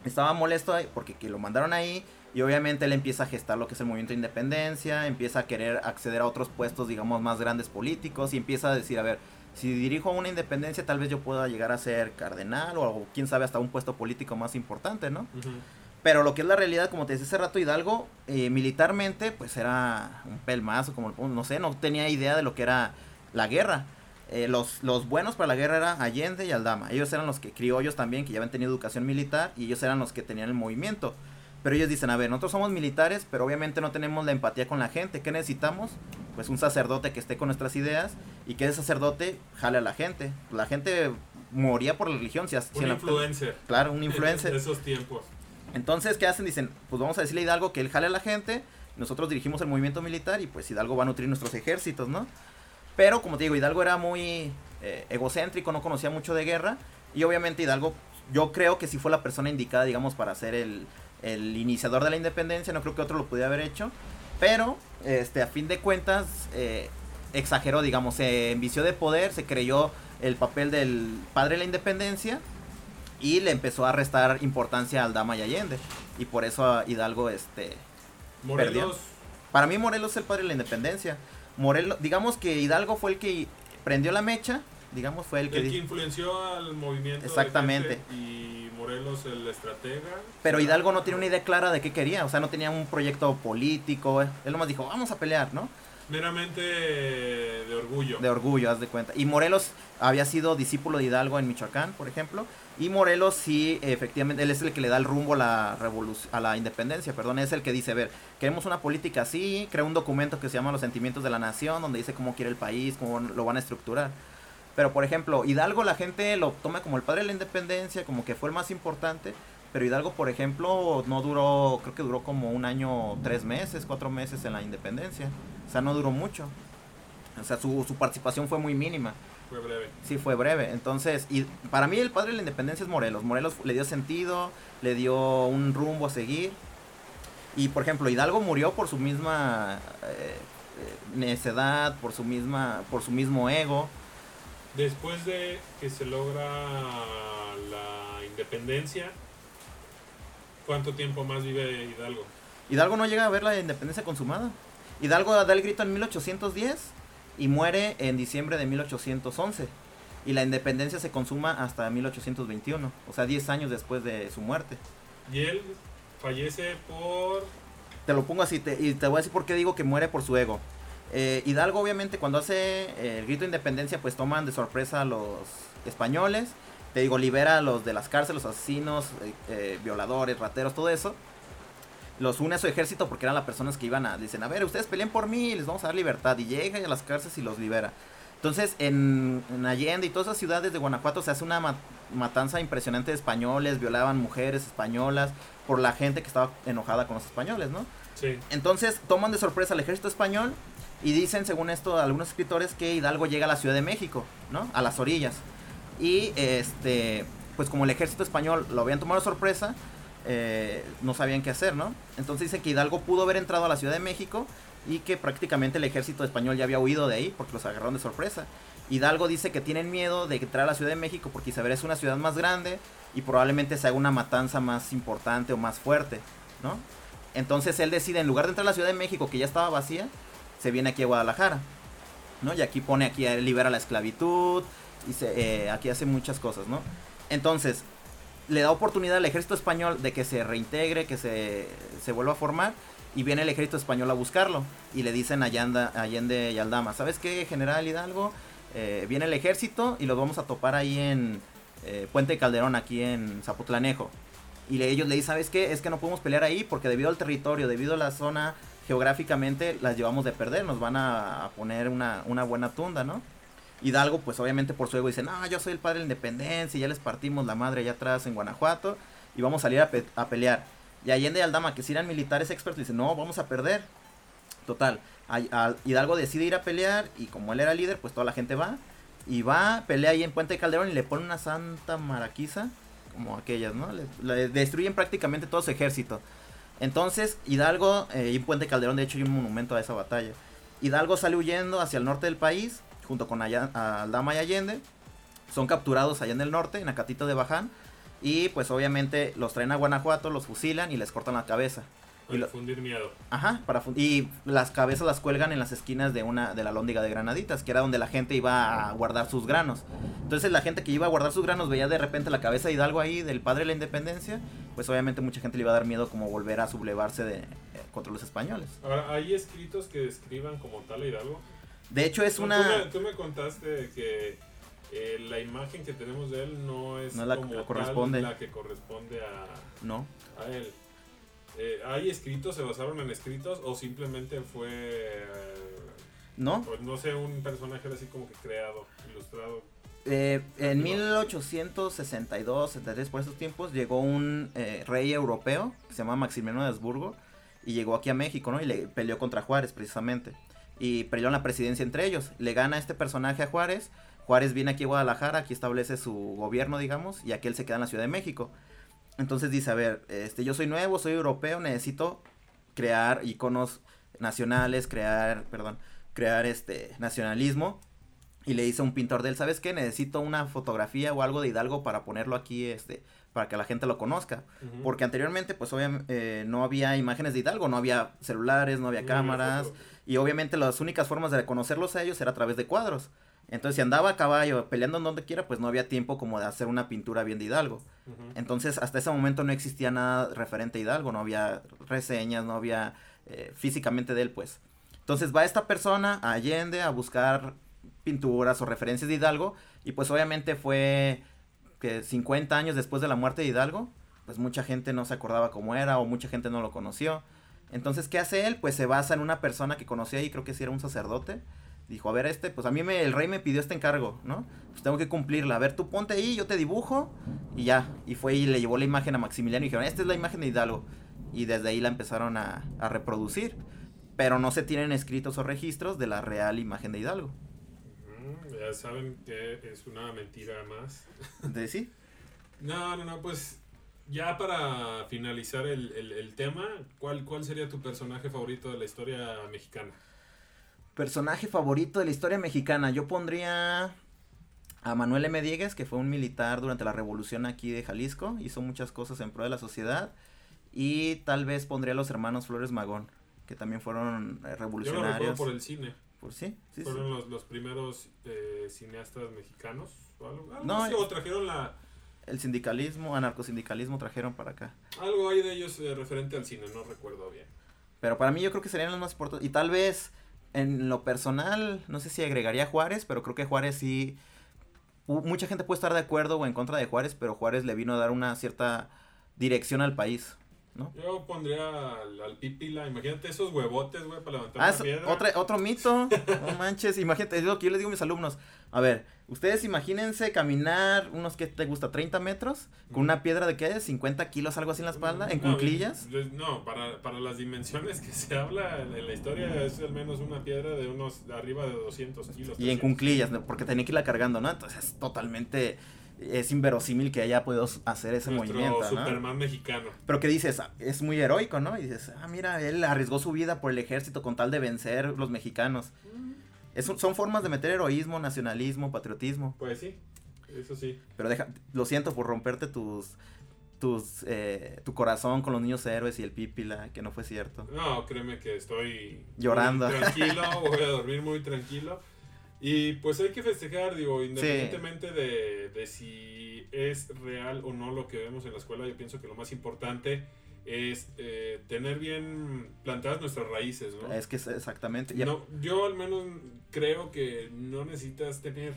estaba molesto porque que lo mandaron ahí y obviamente él empieza a gestar lo que es el movimiento de independencia, empieza a querer acceder a otros puestos digamos más grandes políticos y empieza a decir, a ver, si dirijo una independencia tal vez yo pueda llegar a ser cardenal o quién sabe hasta un puesto político más importante, ¿no? Pero lo que es la realidad, como te decía hace rato, Hidalgo, eh, militarmente, pues era un pelmazo, como no sé, no tenía idea de lo que era la guerra. Eh, los, los buenos para la guerra era Allende y Aldama. Ellos eran los que criollos también, que ya habían tenido educación militar, y ellos eran los que tenían el movimiento. Pero ellos dicen, a ver, nosotros somos militares, pero obviamente no tenemos la empatía con la gente. ¿Qué necesitamos? Pues un sacerdote que esté con nuestras ideas y que ese sacerdote jale a la gente. La gente moría por la religión. Si, si Un en la- influencer. Claro, un influencer. [LAUGHS] De esos tiempos. Entonces, ¿qué hacen? Dicen, pues vamos a decirle a Hidalgo que él jale a la gente, nosotros dirigimos el movimiento militar y pues Hidalgo va a nutrir nuestros ejércitos, ¿no? Pero, como te digo, Hidalgo era muy eh, egocéntrico, no conocía mucho de guerra y obviamente Hidalgo, yo creo que sí fue la persona indicada, digamos, para ser el, el iniciador de la independencia, no creo que otro lo pudiera haber hecho, pero, este, a fin de cuentas, eh, exageró, digamos, se envició de poder, se creyó el papel del padre de la independencia y le empezó a restar importancia al Dama y Allende. Y por eso a Hidalgo, este... Morelos, Para mí Morelos es el padre de la independencia. Morelos, digamos que Hidalgo fue el que prendió la mecha, digamos, fue el que... el que di- influenció al movimiento. de Exactamente. y Morelos, el estratega. Pero Hidalgo no tenía una idea clara de qué quería, o sea, no tenía un proyecto político. eh. Él nomás dijo, vamos a pelear, ¿no? Meramente de orgullo. De orgullo, haz de cuenta. Y Morelos había sido discípulo de Hidalgo en Michoacán, por ejemplo. Y Morelos sí, efectivamente, él es el que le da el rumbo a la a la independencia, perdón, es el que dice, a ver, queremos una política así, crea un documento que se llama Los Sentimientos de la Nación, donde dice cómo quiere el país, cómo lo van a estructurar. Pero, por ejemplo, Hidalgo la gente lo toma como el padre de la independencia, como que fue el más importante, pero Hidalgo, por ejemplo, no duró, creo que duró como un año, tres meses, cuatro meses en la independencia. O sea, no duró mucho. O sea, su, su participación fue muy mínima. Fue breve. Sí, fue breve. Entonces, y para mí el padre de la independencia es Morelos. Morelos le dio sentido, le dio un rumbo a seguir. Y por ejemplo, Hidalgo murió por su misma eh, eh, necedad, por su misma, por su mismo ego. Después de que se logra la independencia, ¿cuánto tiempo más vive Hidalgo? Hidalgo no llega a ver la independencia consumada. Hidalgo da el grito en 1810 y muere en diciembre de 1811. Y la independencia se consuma hasta 1821, o sea, 10 años después de su muerte. Y él fallece por... Te lo pongo así, te- y te voy a decir por qué digo que muere por su ego. Eh, Hidalgo, obviamente, cuando hace eh, el grito de independencia, pues toman de sorpresa a los españoles. Te digo, libera a los de las cárceles, los asesinos, eh, violadores, rateros, todo eso. Los une a su ejército porque eran las personas que iban a. Dicen, a ver, ustedes peleen por mí les vamos a dar libertad. Y llega a las cárceles y los libera. Entonces, en, en Allende y todas esas ciudades de Guanajuato se hace una ma- matanza impresionante de españoles, violaban mujeres españolas por la gente que estaba enojada con los españoles, ¿no? Sí. Entonces toman de sorpresa al ejército español y dicen, según esto, algunos escritores que Hidalgo llega a la Ciudad de México, ¿no? A las orillas. Y este, pues como el ejército español lo habían tomado de sorpresa, eh, no sabían qué hacer, ¿no? Entonces dicen que Hidalgo pudo haber entrado a la Ciudad de México y que prácticamente el ejército español ya había huido de ahí porque los agarraron de sorpresa. Hidalgo dice que tienen miedo de entrar a la Ciudad de México porque Isabel es una ciudad más grande y probablemente se haga una matanza más importante o más fuerte, ¿no? Entonces él decide, en lugar de entrar a la Ciudad de México, que ya estaba vacía, se viene aquí a Guadalajara, ¿no? Y aquí pone, aquí libera la esclavitud, y se, eh, aquí hace muchas cosas, ¿no? Entonces, le da oportunidad al ejército español de que se reintegre, que se, se vuelva a formar, y viene el ejército español a buscarlo, y le dicen a Allende, Allende y Aldama, ¿sabes qué, general Hidalgo? Eh, viene el ejército y los vamos a topar ahí en eh, Puente Calderón, aquí en Zapotlanejo. Y le- ellos le dicen, ¿sabes qué? Es que no podemos pelear ahí porque debido al territorio, debido a la zona, geográficamente las llevamos de perder, nos van a, poner una, buena tunda, ¿no? Hidalgo, pues obviamente por su ego dice, no, yo soy el padre de la independencia, ya les partimos la madre allá atrás en Guanajuato y vamos a salir a, pe- a pelear. Y Allende y Aldama, que si eran militares expertos, dicen, no, vamos a perder. Total, Hidalgo decide ir a pelear y como él era líder, pues toda la gente va. Y va, pelea ahí en Puente Calderón y le pone una santa maraquiza, como aquellas, ¿no? Le, le destruyen prácticamente todo su ejército. Entonces, Hidalgo, eh, y en Puente Calderón, de hecho, hay un monumento a esa batalla. Hidalgo sale huyendo hacia el norte del país, junto con Alla- Aldama y Allende. Son capturados allá en el norte, en Acatito de Baján. Y pues obviamente los traen a Guanajuato, los fusilan y les cortan la cabeza. Y Para lo- infundir miedo. Ajá, para fun- y las cabezas las cuelgan en las esquinas de una de la lóndiga de Granaditas, que era donde la gente iba a guardar sus granos. Entonces la gente que iba a guardar sus granos veía de repente la cabeza de Hidalgo ahí del padre de la independencia, pues obviamente mucha gente le iba a dar miedo como volver a sublevarse de, eh, contra los españoles. Ahora, ¿hay escritos que describan como tal a Hidalgo? De hecho es No, una Tú me, tú me contaste que eh, la imagen que tenemos de él no es No la como que tal corresponde. la que corresponde a, no, a él. Eh, ¿Hay escritos, se basaron en escritos o simplemente fue, eh, no. pues no sé, un personaje así como que creado, ilustrado? Eh, en 1862, 63 por esos tiempos llegó un eh, rey europeo que se llama Maximiliano de Habsburgo y llegó aquí a México, ¿no? Y le peleó contra Juárez precisamente. Y peleó en la presidencia entre ellos. Le gana este personaje a Juárez. Juárez viene aquí a Guadalajara, aquí establece su gobierno, digamos, y aquí él se queda en la Ciudad de México. Entonces dice, a ver, este, yo soy nuevo, soy europeo, necesito crear iconos nacionales, crear, perdón, crear este nacionalismo. Y le dice a un pintor de él, ¿sabes qué? Necesito una fotografía o algo de Hidalgo para ponerlo aquí, este, para que la gente lo conozca. Porque anteriormente, pues obviamente, no había imágenes de Hidalgo, no había celulares, no había cámaras. Y obviamente las únicas formas de reconocerlos a ellos era a través de cuadros. Entonces, si andaba a caballo peleando en donde quiera, pues no había tiempo como de hacer una pintura bien de Hidalgo. Entonces, hasta ese momento no existía nada referente a Hidalgo, no había reseñas, no había eh, físicamente de él, pues. Entonces va esta persona a Allende a buscar pinturas o referencias de Hidalgo y pues obviamente fue que 50 años después de la muerte de Hidalgo, pues mucha gente no se acordaba cómo era o mucha gente no lo conoció. Entonces, ¿qué hace él? Pues se basa en una persona que conocía y creo que sí era un sacerdote. Dijo, a ver, este, pues a mí me, el rey me pidió este encargo, ¿no? Pues tengo que cumplirla. A ver, tú ponte ahí, yo te dibujo. Y ya. Y fue y le llevó la imagen a Maximiliano y dijeron, esta es la imagen de Hidalgo. Y desde ahí la empezaron a, a reproducir. Pero no se tienen escritos o registros de la real imagen de Hidalgo. Ujú, Ya saben que es una mentira más. ¿De sí? [LAUGHS] No, no, no, pues ya para finalizar el, el- el tema, ¿cuál, ¿cuál sería tu personaje favorito de la historia mexicana? Personaje favorito de la historia mexicana. Yo pondría a Manuel M. Diegues, que fue un militar durante la revolución aquí de Jalisco. Hizo muchas cosas en pro de la sociedad. Y tal vez pondría a los hermanos Flores Magón, que también fueron eh, Yo lo revolucionarios. recuerdo por el cine. Por sí, sí, sí. Fueron los, los primeros eh, cineastas mexicanos. O algo, algo No, así, o trajeron la, El sindicalismo, anarcosindicalismo trajeron para acá. algo ahí de ellos eh, referente al cine, no recuerdo bien. Pero para mí yo creo que serían los más importantes. Y tal vez en lo personal, no sé si agregaría a Juárez, pero creo que Juárez sí... Mucha gente puede estar de acuerdo o en contra de Juárez, pero Juárez le vino a dar una cierta dirección al país, ¿no? Yo pondría al, al Pipila, imagínate esos huevotes, güey, para levantar Ah, una piedra. otra, otro mito. No [LAUGHS] manches, imagínate, es lo que yo les digo a mis alumnos. A ver, ustedes imagínense caminar unos que te gusta 30 metros con una piedra de qué, 50 kilos, algo así en la espalda, en No, cunclillas. No, para, para las dimensiones que se habla en la historia es al menos una piedra de unos de arriba de 200 kilos. Y en 300. cunclillas, porque tenía que irla cargando, ¿no? Entonces es totalmente, es inverosímil que haya podido hacer ese Nuestro movimiento, ¿no? Superman mexicano. Pero que dices, ah, es muy heroico, ¿no? Y dices, ah, mira, él arriesgó su vida por el ejército con tal de vencer los mexicanos. Es un- son formas de meter heroísmo, nacionalismo, patriotismo. Pues sí, eso sí. Pero deja, lo siento por romperte tus, tus, eh, tu corazón con los niños héroes y el pípila, que no fue cierto. No, créeme que estoy Llorando. muy tranquilo, voy a dormir muy tranquilo. Y pues hay que festejar, digo, independientemente de, de si es real o no lo que vemos en la escuela, yo pienso que lo más importante es eh, tener bien plantadas nuestras raíces, ¿no? Es que es exactamente. ya- No, yo al menos creo que no necesitas tener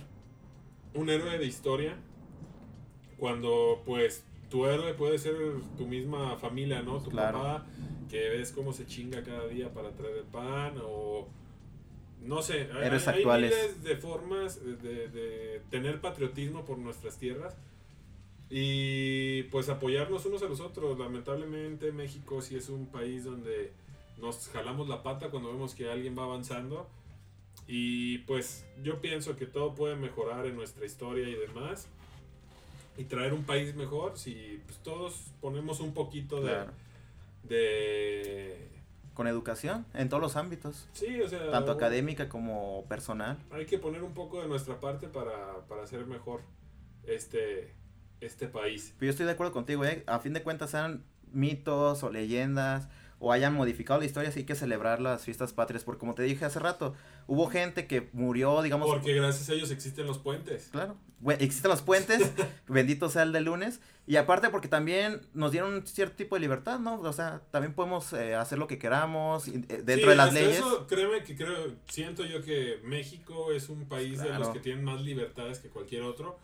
un héroe de historia cuando pues tu héroe puede ser tu misma familia, ¿no? Tu Claro. papá, que ves cómo se chinga cada día para traer el pan o no sé, hay, Héroes hay actuales. miles de formas de, de tener patriotismo por nuestras tierras y pues apoyarnos unos a los otros. Lamentablemente México sí es un país donde nos jalamos la pata cuando vemos que alguien va avanzando. Y pues yo pienso que todo puede mejorar en nuestra historia y demás. Y traer un país mejor si pues, todos ponemos un poquito de... Claro. de Con educación, en todos los ámbitos. sí, o sea... Tanto académica como personal. Hay que poner un poco de nuestra parte para, para hacer mejor este, este país. Pero yo estoy de acuerdo contigo, ¿eh? A fin de cuentas sean mitos o leyendas o hayan modificado la historia, sí hay que celebrar las fiestas patrias. Porque como te dije hace rato, hubo gente que murió, digamos... Porque gracias a ellos existen los puentes. Claro, existen los puentes, [LAUGHS] bendito sea el de lunes, y aparte porque también nos dieron un cierto tipo de libertad, ¿no? O sea, también podemos eh, hacer lo que queramos eh, dentro Sí, de las leyes. Eso, créeme que creo, siento yo que México es un país de los que tienen más libertades que cualquier otro.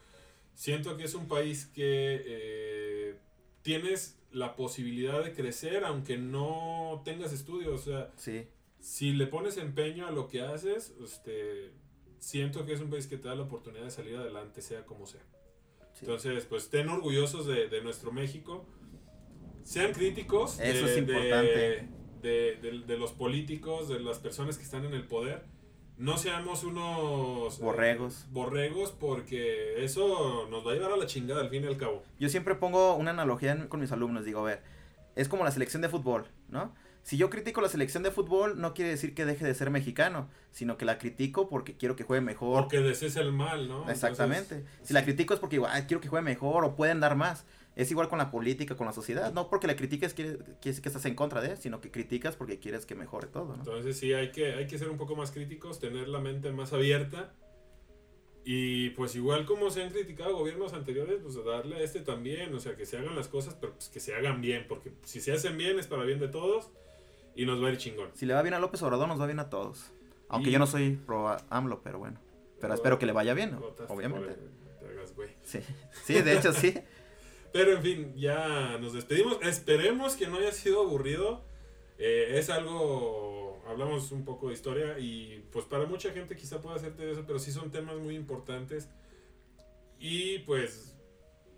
Siento que es un país que eh, tienes la posibilidad de crecer aunque no tengas estudios. O sea, Sí, si le pones empeño a lo que haces, este, siento que es un país que te da la oportunidad de salir adelante, sea como sea. sí. Entonces, pues estén orgullosos de, de nuestro México. Sean críticos de, Eso es de- importante. de- de- de los políticos, de las personas que están en el poder. No seamos unos eh, Borregos. borregos porque eso nos va a llevar a la chingada al fin y al cabo. Yo siempre pongo una analogía en- con mis alumnos, digo, a ver, es como la selección de fútbol, ¿no? Si yo critico la selección de fútbol, no quiere decir que deje de ser mexicano, sino que la critico porque quiero que juegue mejor. Porque desees el mal, ¿no? Exactamente. Entonces, si la critico es porque digo, "Ay, quiero que juegue mejor o pueden dar más. Es igual con la política, con la sociedad. No porque la critiques quiere, quiere decir que estás en contra de, sino que criticas porque quieres que mejore todo, ¿no? Entonces sí, hay que, hay que ser un poco más críticos, tener la mente más abierta. Y pues igual como se han criticado gobiernos anteriores, pues darle a este también, o sea, que se hagan las cosas, pero pues que se hagan bien, porque si se hacen bien es para bien de todos y nos va a ir chingón. Si le va bien a López Obrador, nos va bien a todos. Aunque Y- yo no soy pro AMLO, pero bueno. Pero espero que le vaya bien, Obviamente. el- te hagas güey. Sí. sí, de hecho sí. [LAUGHS] Pero en fin, ya nos despedimos. Esperemos que no haya sido aburrido. Eh, es algo, hablamos un poco de historia y pues para mucha gente quizá pueda ser tedioso, pero sí son temas muy importantes. Y pues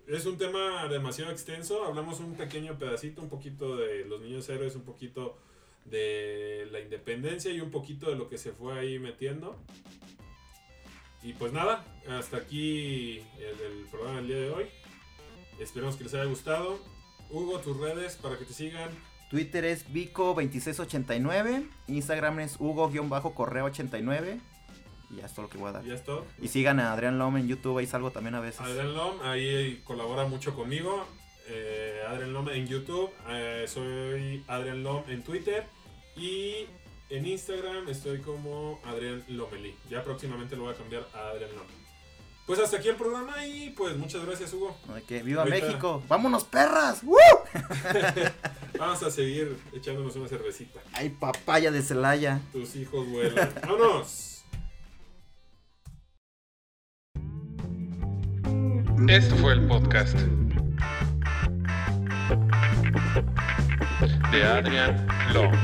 es un tema demasiado extenso. Hablamos un pequeño pedacito, un poquito de los niños héroes, un poquito de la independencia y un poquito de lo que se fue ahí metiendo. Y pues nada, hasta aquí el programa del día de hoy. Esperemos que les haya gustado. Hugo, tus redes para que te sigan. Twitter es Vico2689. Instagram es Hugo-correo89. Y ya es todo lo que voy a dar. Ya es todo. Y sigan a Adrián Lom en YouTube, ahí salgo también a veces. Adrián Lom, ahí colabora mucho conmigo. Eh, Adrián Lom en YouTube. eh, soy Adrián Lom en Twitter. Y en Instagram estoy como Adrián Lomelí. Ya próximamente lo voy a cambiar a Adrián Lom. Pues hasta aquí el programa y pues muchas gracias Hugo. Ok, ¡Viva Ahorita- México! ¡Vámonos, perras! ¡Woo! [LAUGHS] [LAUGHS] Vamos a seguir echándonos una cervecita. ¡Ay, papaya de Celaya! Tus hijos vuelan. [LAUGHS] ¡Vámonos! Este fue el podcast de Adrian Long.